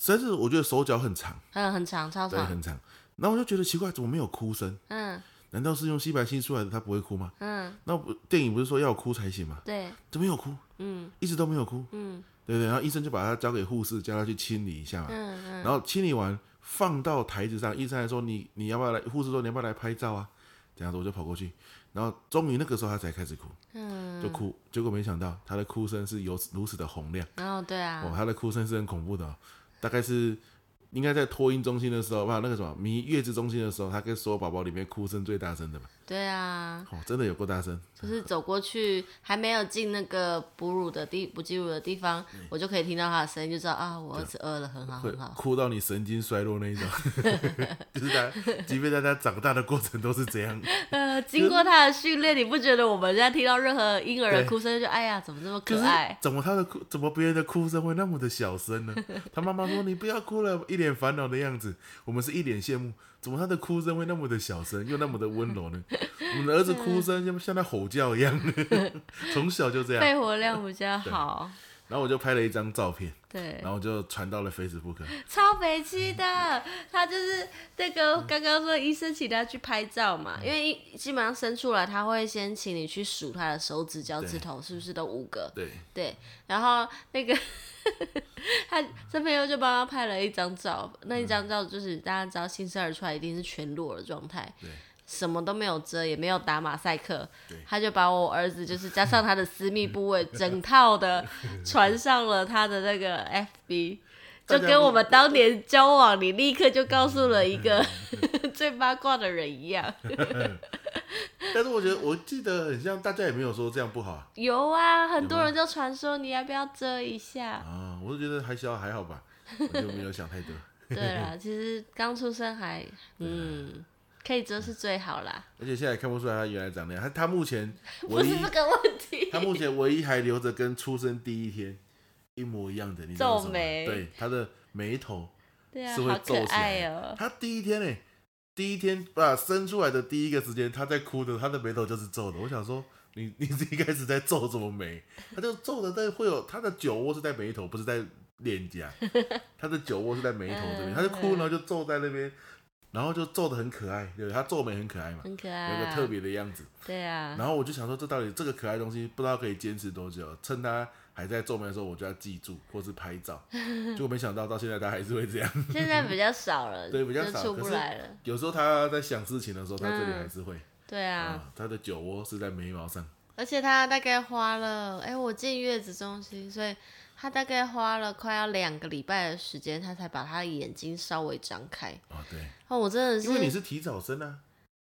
但是我觉得手脚很长，嗯，很长，超长，对，很长。然后我就觉得奇怪，怎么没有哭声？嗯。难道是用吸盘吸出来的，它不会哭吗？嗯。那不电影不是说要哭才行吗？对。怎么没有哭？嗯，一直都没有哭。嗯。对对，然后医生就把它交给护士，叫他去清理一下嘛。嗯嗯。然后清理完放到台子上，医生还说你你要不要来？护士说你要不要来拍照啊？这样子我就跑过去，然后终于那个时候他才开始哭，嗯，就哭。结果没想到他的哭声是有如此的洪亮。哦，对啊。哦，他的哭声是很恐怖的哦，大概是。应该在托婴中心的时候，吧，那个什么，迷月子中心的时候，他跟所有宝宝里面哭声最大声的嘛。对啊。哦，真的有够大声。就是走过去，还没有进那个哺乳的地不、哺乳的地方，我就可以听到他的声音，就知道啊，我儿子饿了，很好，很好。哭到你神经衰弱那一种。<laughs> 就是他，即便在他长大的过程都是这样。呃，经过他的训练，你不觉得我们在听到任何婴儿的哭声，就哎呀，怎么这么可爱？怎么他的哭，怎么别人的哭声会那么的小声呢？他妈妈说：“你不要哭了。”一脸烦恼的样子，我们是一脸羡慕。怎么他的哭声会那么的小声，又那么的温柔呢？<laughs> 我们的儿子哭声像像在吼叫一样，<laughs> 从小就这样。肺活量比较好。然后我就拍了一张照片，对，然后就传到了 Facebook。超北七的，他就是那个刚刚说医生请他去拍照嘛，嗯、因为一基本上生出来他会先请你去数他的手指、脚趾头是不是都五个？对对，然后那个。<laughs> 他这朋友就帮他拍了一张照，那一张照就是大家知道新生儿出来一定是全裸的状态，什么都没有遮，也没有打马赛克，他就把我儿子就是加上他的私密部位，整套的传上了他的那个 FB，就跟我们当年交往，你立刻就告诉了一个 <laughs> 最八卦的人一样。<laughs> 但是我觉得，我记得很像，大家也没有说这样不好啊。有啊，很多人就传说你要不要遮一下啊？我就觉得还小，还好吧，我就没有想太多。<laughs> 对啦，其实刚出生还嗯，可以遮是最好啦。而且现在看不出来他原来长那样，他他目前 <laughs> 不是这个问题，他目前唯一还留着跟出生第一天一模一样的，你知道吗？皱眉，对，他的眉头是会皱起来哦。他第一天呢？第一天把生出来的第一个时间，他在哭的，他的眉头就是皱的。我想说，你 <laughs> 你是一开始在皱什么眉？他就皱的，但会有他的酒窝是在眉头，不是在脸颊。<laughs> 他的酒窝是在眉头这边，他就哭，然后就皱在那边，然后就皱的很可爱，对，他皱眉很可爱嘛，很可爱，有个特别的样子。对啊。然后我就想说，这到底这个可爱东西，不知道可以坚持多久？趁他。还在皱眉的时候，我就要记住或是拍照，<laughs> 结果没想到到现在他还是会这样。现在比较少了，<laughs> 对，比较少，出不来了。有时候他在想事情的时候，他这里还是会。嗯、对啊、嗯，他的酒窝是在眉毛上。而且他大概花了，哎、欸，我进月子中心，所以他大概花了快要两个礼拜的时间，他才把他的眼睛稍微张开。哦，对。哦，我真的是。因为你是提早生啊，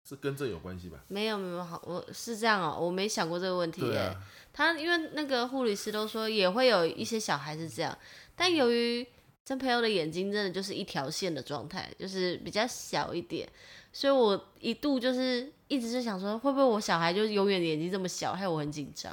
是跟这有关系吧？没有没有，好，我是这样哦，我没想过这个问题耶。对啊。他因为那个护理师都说也会有一些小孩是这样，但由于真朋友的眼睛真的就是一条线的状态，就是比较小一点，所以我一度就是一直是想说，会不会我小孩就永远眼睛这么小，害我很紧张。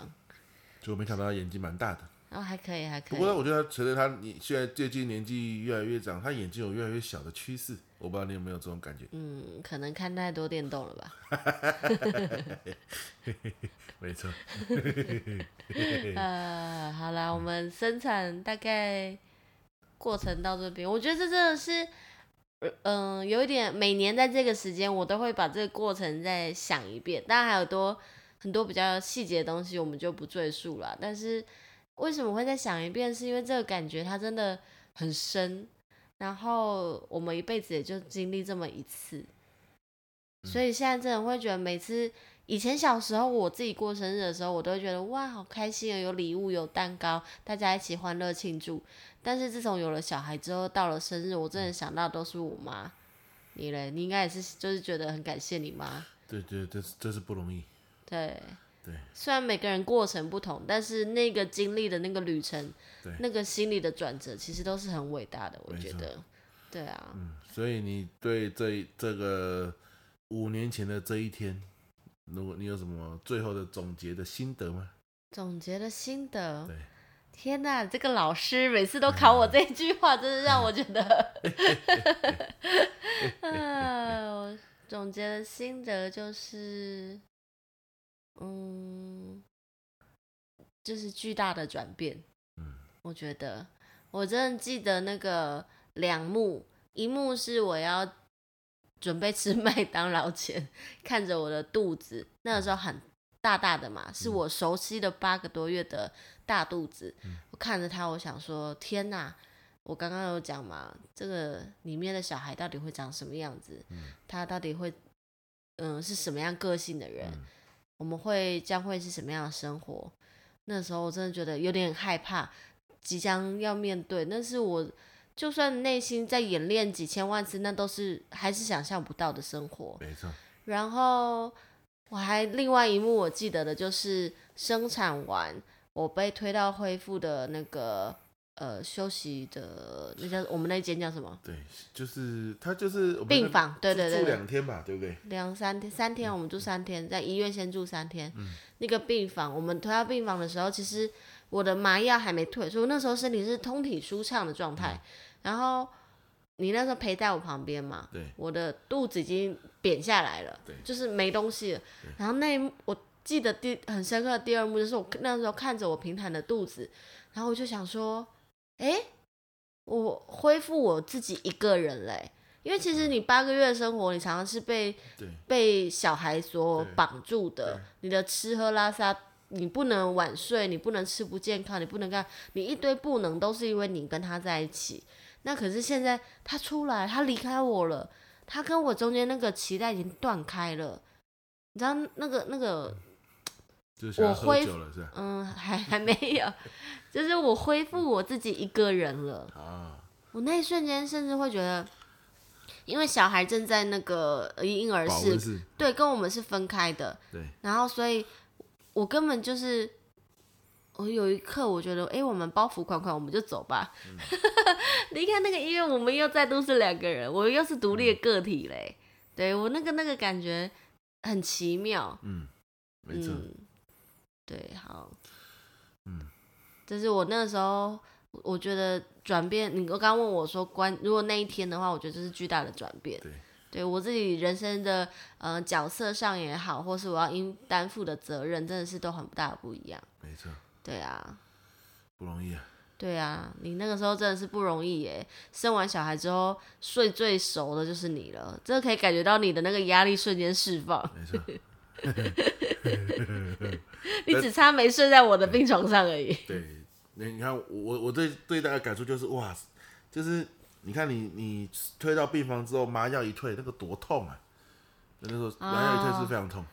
结果没想到他眼睛蛮大的，哦、还可以还可以。不过我觉得随着他你现在最近年纪越来越长，他眼睛有越来越小的趋势，我不知道你有没有这种感觉？嗯，可能看太多电动了吧。<laughs> 没错，<laughs> 呃，好啦，我们生产大概过程到这边，我觉得这真的是嗯、呃，有一点每年在这个时间，我都会把这个过程再想一遍。当然还有多很多比较细节的东西，我们就不赘述了。但是为什么会再想一遍？是因为这个感觉它真的很深。然后我们一辈子也就经历这么一次，所以现在真的会觉得，每次以前小时候我自己过生日的时候，我都会觉得哇，好开心啊，有礼物，有蛋糕，大家一起欢乐庆祝。但是自从有了小孩之后，到了生日，我真的想到都是我妈。你嘞？你应该也是，就是觉得很感谢你妈。对对，这是这是不容易。对。对，虽然每个人过程不同，但是那个经历的那个旅程，对，那个心理的转折，其实都是很伟大的。我觉得，对啊。嗯，所以你对这这个五年前的这一天，如果你有什么最后的总结的心得吗？总结的心得。对。天呐，<laughs> 这个老师每次都考我这一句话，真是让我觉得，<laughs> <laughs> 啊，我总结的心得就是。嗯，就是巨大的转变。嗯，我觉得我真的记得那个两幕，一幕是我要准备吃 <laughs> 麦当劳前，看着我的肚子，那个时候很大大的嘛，是我熟悉的八个多月的大肚子。嗯，我看着他，我想说：天哪！我刚刚有讲嘛，这个里面的小孩到底会长什么样子？嗯，他到底会嗯是什么样个性的人？嗯我们会将会是什么样的生活？那时候我真的觉得有点害怕，即将要面对。但是我就算内心在演练几千万次，那都是还是想象不到的生活。没错。然后我还另外一幕我记得的就是生产完，我被推到恢复的那个。呃，休息的那叫我们那间叫什么？对，就是他就是病房，对对对，住两天吧，对不对？两三天，三天，我们住三天，在医院先住三天。嗯，那个病房，我们推到病房的时候，其实我的麻药还没退，所以那时候身体是通体舒畅的状态。嗯。然后你那时候陪在我旁边嘛，对，我的肚子已经扁下来了，对，就是没东西了。然后那我记得第很深刻的第二幕就是我那时候看着我平坦的肚子，然后我就想说。哎，我恢复我自己一个人嘞，因为其实你八个月的生活，你常常是被被小孩所绑住的。你的吃喝拉撒，你不能晚睡，你不能吃不健康，你不能干，你一堆不能，都是因为你跟他在一起。那可是现在他出来，他离开我了，他跟我中间那个脐带已经断开了，你知道那个那个。我恢复，嗯，还还没有，就是我恢复我自己一个人了。啊，我那一瞬间甚至会觉得，因为小孩正在那个婴儿室，对，跟我们是分开的。对。然后，所以我根本就是，我有一刻我觉得，哎、欸，我们包袱款款，我们就走吧。离、嗯、<laughs> 开那个医院，我们又再度是两个人，我又是独立的个体嘞。嗯、对我那个那个感觉很奇妙。嗯，没错。嗯对，好，嗯，就是我那个时候，我觉得转变。你刚刚问我说，关如果那一天的话，我觉得这是巨大的转变。对，对我自己人生的呃角色上也好，或是我要应担负的责任，真的是都很大的不一样。没错。对啊，不容易啊。对啊，你那个时候真的是不容易耶。生完小孩之后，睡最熟的就是你了，这可以感觉到你的那个压力瞬间释放。没错。<laughs> <laughs> 你只差没睡在我的病床上而已。<laughs> 对，那你看我我对对大家感触就是哇，就是你看你你推到病房之后，麻药一退，那个多痛啊！那时候麻药一退是非常痛，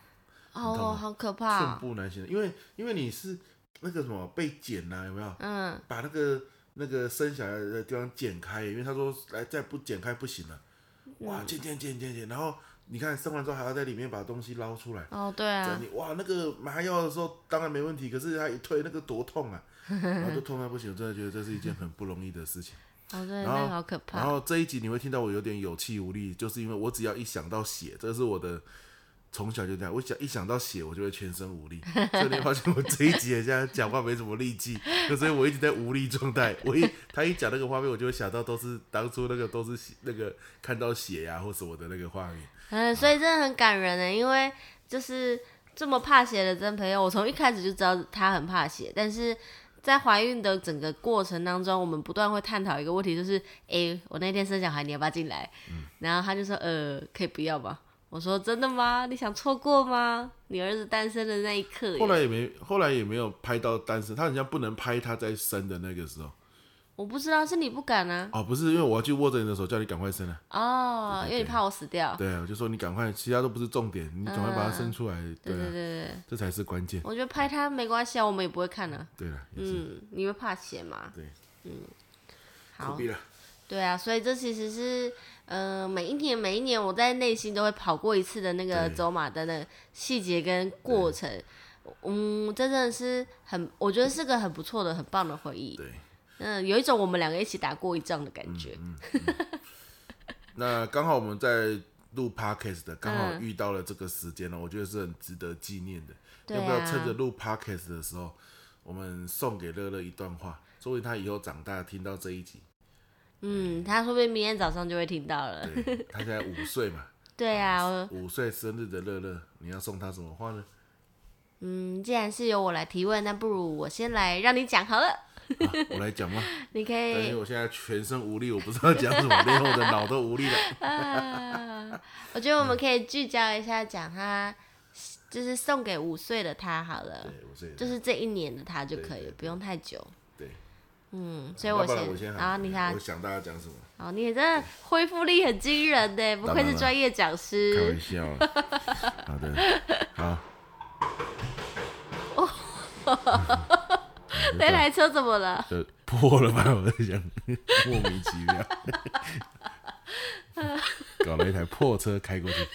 哦，痛好可怕，寸步难行。因为因为你是那个什么被剪呐、啊，有没有？嗯，把那个那个生下来的地方剪开，因为他说来再不剪开不行了。哇，剪剪剪剪剪，然后。你看生完之后还要在里面把东西捞出来哦，对啊，哇，那个麻药的时候当然没问题，可是他一推那个多痛啊，<laughs> 然后就痛到不行，我真的觉得这是一件很不容易的事情。哦，对，然后好可怕。然后这一集你会听到我有点有气无力，就是因为我只要一想到血，这是我的。从小就这样，我想一想到血，我就会全身无力。<laughs> 所以你发现我这一集现在讲话没什么力气，所以我一直在无力状态。我一 <laughs> 他一讲那个画面，我就会想到都是当初那个都是血那个看到血呀、啊、或什么的那个画面。嗯，所以真的很感人呢，因为就是这么怕血的真朋友，我从一开始就知道他很怕血，但是在怀孕的整个过程当中，我们不断会探讨一个问题，就是，哎、欸，我那天生小孩，你要不要进来？嗯、然后他就说，呃，可以不要吧？我说，真的吗？你想错过吗？你儿子诞生的那一刻。后来也没，后来也没有拍到诞生，他好像不能拍他在生的那个时候。我不知道，是你不敢啊？哦，不是，因为我要去握着你的手，叫你赶快生啊。哦，因为你怕我死掉。对，我就说你赶快，其他都不是重点，你赶快把它生出来。对对对，这才是关键。我觉得拍他没关系啊，我们也不会看啊。对了，嗯，你会怕血吗？对，嗯，好。对啊，所以这其实是，呃，每一年每一年我在内心都会跑过一次的那个走马灯的细节跟过程。嗯，这真的是很，我觉得是个很不错的、很棒的回忆。对。嗯，有一种我们两个一起打过一仗的感觉。嗯嗯 <laughs> 嗯、那刚好我们在录 podcast 的，刚好遇到了这个时间了，嗯、我觉得是很值得纪念的。啊、要不要趁着录 podcast 的时候，我们送给乐乐一段话，作为他以后长大听到这一集，嗯，他说不定明天早上就会听到了。他现在五岁嘛。<laughs> 对啊，五岁生日的乐乐，你要送他什么话呢？嗯，既然是由我来提问，那不如我先来让你讲好了。<laughs> 啊、我来讲吗？<laughs> 你可以。因为我现在全身无力，我不知道讲什么，连我的脑都无力了。啊，我觉得我们可以聚焦一下，讲他就是送给五岁的他好了。就是这一年的他就可以了，对对对，不用太久。对。嗯，所以我先。我先好，你看。我想大家讲什么？好，你真的恢复力很惊人呢，不愧是专业讲师。开玩笑。好的。好。哦。<laughs> 那台车怎么了？就破了吧？我在想，莫名其妙，搞了一台破车开过去。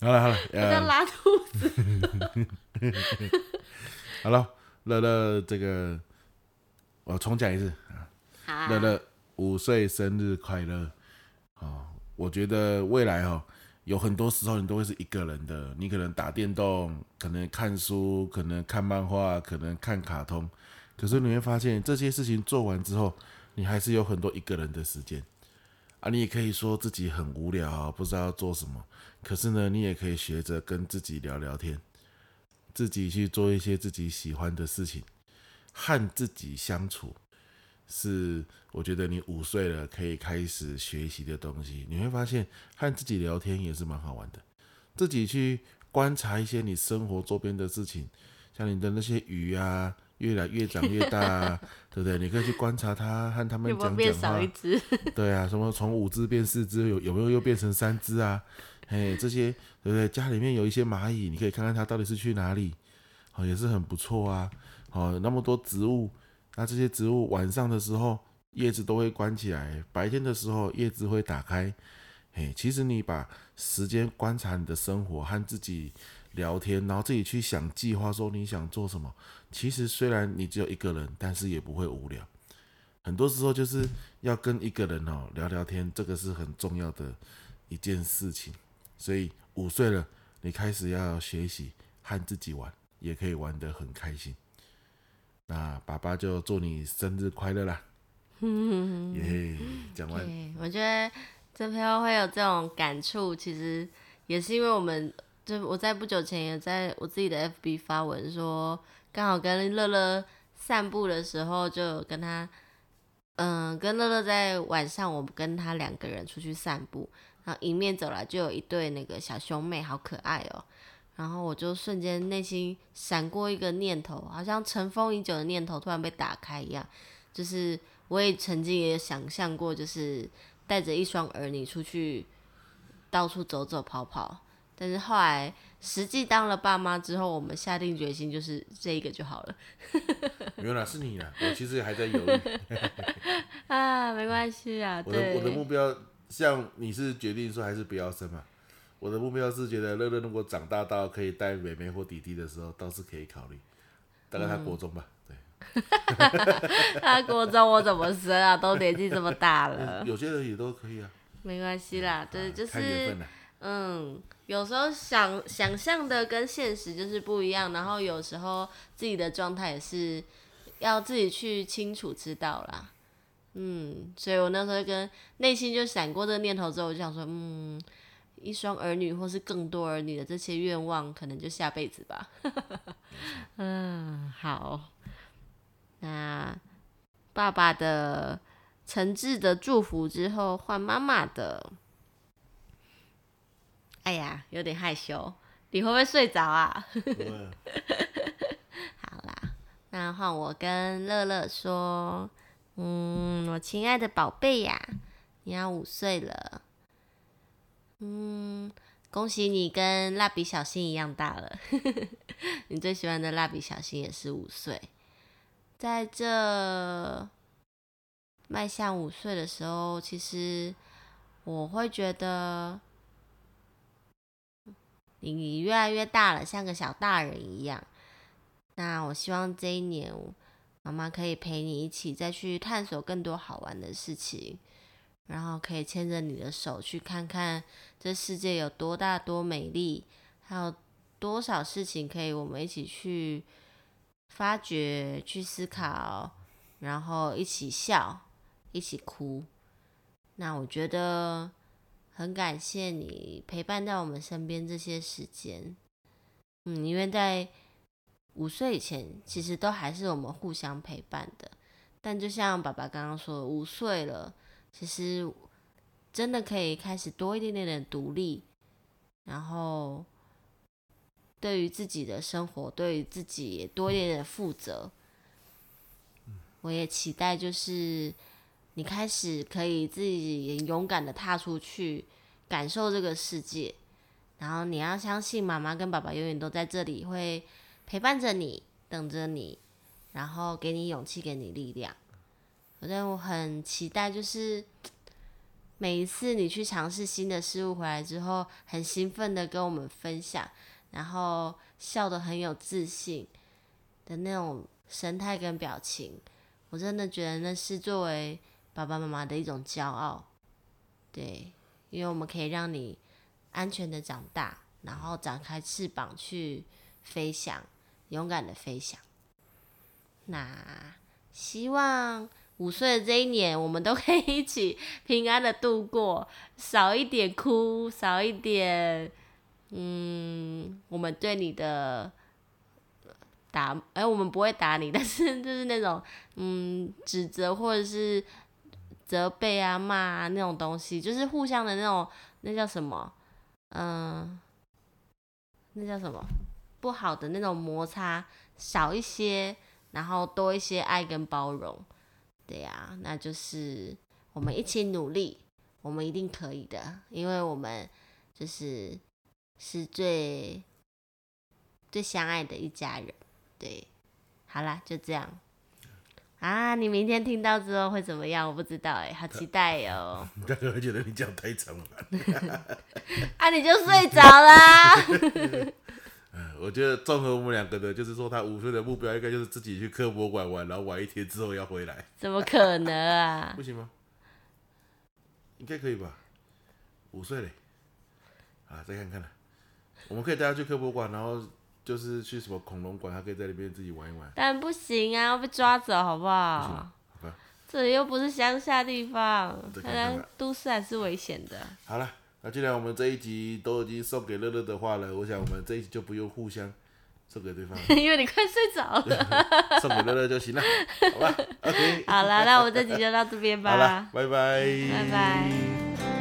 好了好了，<laughs> 要拉肚子。<laughs> 好了，乐乐，这个我重讲一次啊。乐乐五岁生日快乐！哦，我觉得未来哦，有很多时候你都会是一个人的。你可能打电动，可能看书，可能看漫画，可能看卡通。可是你会发现，这些事情做完之后，你还是有很多一个人的时间啊。你也可以说自己很无聊，不知道要做什么。可是呢，你也可以学着跟自己聊聊天，自己去做一些自己喜欢的事情，和自己相处，是我觉得你五岁了可以开始学习的东西。你会发现，和自己聊天也是蛮好玩的。自己去观察一些你生活周边的事情，像你的那些鱼啊。越来越长越大，啊，<laughs> 对不对？你可以去观察它，和他们讲讲话。对啊，什么从五只变四只，有有没有又变成三只啊？嘿，这些对不对？家里面有一些蚂蚁，你可以看看它到底是去哪里，哦，也是很不错啊。哦，那么多植物，那这些植物晚上的时候叶子都会关起来，白天的时候叶子会打开。嘿，其实你把时间观察你的生活和自己聊天，然后自己去想计划，说你想做什么。其实虽然你只有一个人，但是也不会无聊。很多时候就是要跟一个人哦聊聊天，这个是很重要的一件事情。所以五岁了，你开始要学习和自己玩，也可以玩得很开心。那爸爸就祝你生日快乐啦！耶，讲完。对，我觉得这朋友会有这种感触，其实也是因为我们，就我在不久前也在我自己的 FB 发文说。刚好跟乐乐散步的时候，就跟他，嗯，跟乐乐在晚上，我们跟他两个人出去散步，然后迎面走来就有一对那个小兄妹，好可爱哦。然后我就瞬间内心闪过一个念头，好像尘封已久的念头突然被打开一样，就是我也曾经也想象过，就是带着一双儿女出去到处走走跑跑，但是后来。实际当了爸妈之后，我们下定决心就是这一个就好了。<laughs> 原来是你啊！我其实还在犹豫。<laughs> 啊，没关系啊。我的我的目标，像你是决定说还是不要生嘛？我的目标是觉得乐乐如果长大到可以带妹妹或弟弟的时候，倒是可以考虑。大概他国中吧，嗯、对。他国中我怎么生啊？都年纪这么大了。<laughs> 有些人也都可以啊。没关系啦，对，就是。嗯，有时候想想象的跟现实就是不一样，然后有时候自己的状态也是要自己去清楚知道啦。嗯，所以我那时候跟内心就闪过这个念头之后，我就想说，嗯，一双儿女或是更多儿女的这些愿望，可能就下辈子吧。<laughs> 嗯，好，那爸爸的诚挚的祝福之后，换妈妈的。哎呀，有点害羞，你会不会睡着啊？<laughs> 好啦，那换我跟乐乐说，嗯，我亲爱的宝贝呀，你要五岁了，嗯。恭喜你跟蜡笔小新一样大了，<laughs> 你最喜欢的蜡笔小新也是五岁，在这迈向五岁的时候，其实我会觉得你越来越大了，像个小大人一样。那我希望这一年，妈妈可以陪你一起再去探索更多好玩的事情。然后可以牵着你的手去看看这世界有多大多美丽，还有多少事情可以我们一起去发掘、去思考，然后一起笑、一起哭。那我觉得很感谢你陪伴在我们身边这些时间。嗯，因为在五岁以前，其实都还是我们互相陪伴的。但就像爸爸刚刚说，五岁了。其实真的可以开始多一点点的独立，然后对于自己的生活，对于自己也多一点点负责。我也期待，就是你开始可以自己勇敢的踏出去，感受这个世界。然后你要相信，妈妈跟爸爸永远都在这里，会陪伴着你，等着你，然后给你勇气，给你力量。反正我很期待，就是每一次你去尝试新的事物回来之后，很兴奋的跟我们分享，然后笑得很有自信的那种神态跟表情，我真的觉得那是作为爸爸妈妈的一种骄傲。对，因为我们可以让你安全的长大，然后展开翅膀去飞翔，勇敢的飞翔。那希望。五岁的这一年，我们都可以一起平安的度过，少一点哭，少一点，嗯，我们对你的打，哎、我们不会打你，<laughs> 但是就是那种，嗯，指责或者是责备啊、骂啊那种东西，就是互相的那种，那叫什么？嗯，那叫什么？不好的那种摩擦少一些，然后多一些爱跟包容。对呀、啊，那就是我们一起努力，我们一定可以的，因为我们就是是最最相爱的一家人。对，好啦，就这样啊。你明天听到之后会怎么样？我不知道哎，好期待哦。大哥会觉得你讲太长了。<laughs> 啊，你就睡着啦。<laughs> 我觉得综合我们两个的，就是说他五岁的目标应该就是自己去科博馆玩，然后玩一天之后要回来。怎么可能啊？<laughs> 不行吗？应该可以吧？五岁嘞，啊，再看看了。我们可以带他去科博馆，然后就是去什么恐龙馆，他可以在那边自己玩一玩。但不行啊，要被抓走好不好？不行吗？好吧。这里又不是乡下地方，看来都市还是危险的。好了。那既然我们这一集都已经送给乐乐的话了，我想我们这一集就不用互相送给对方，<laughs> 因为你快睡着了，<laughs> 送给乐乐就行了，好吧？OK，好了，那我们这集就到这边吧，好了，拜拜，拜拜。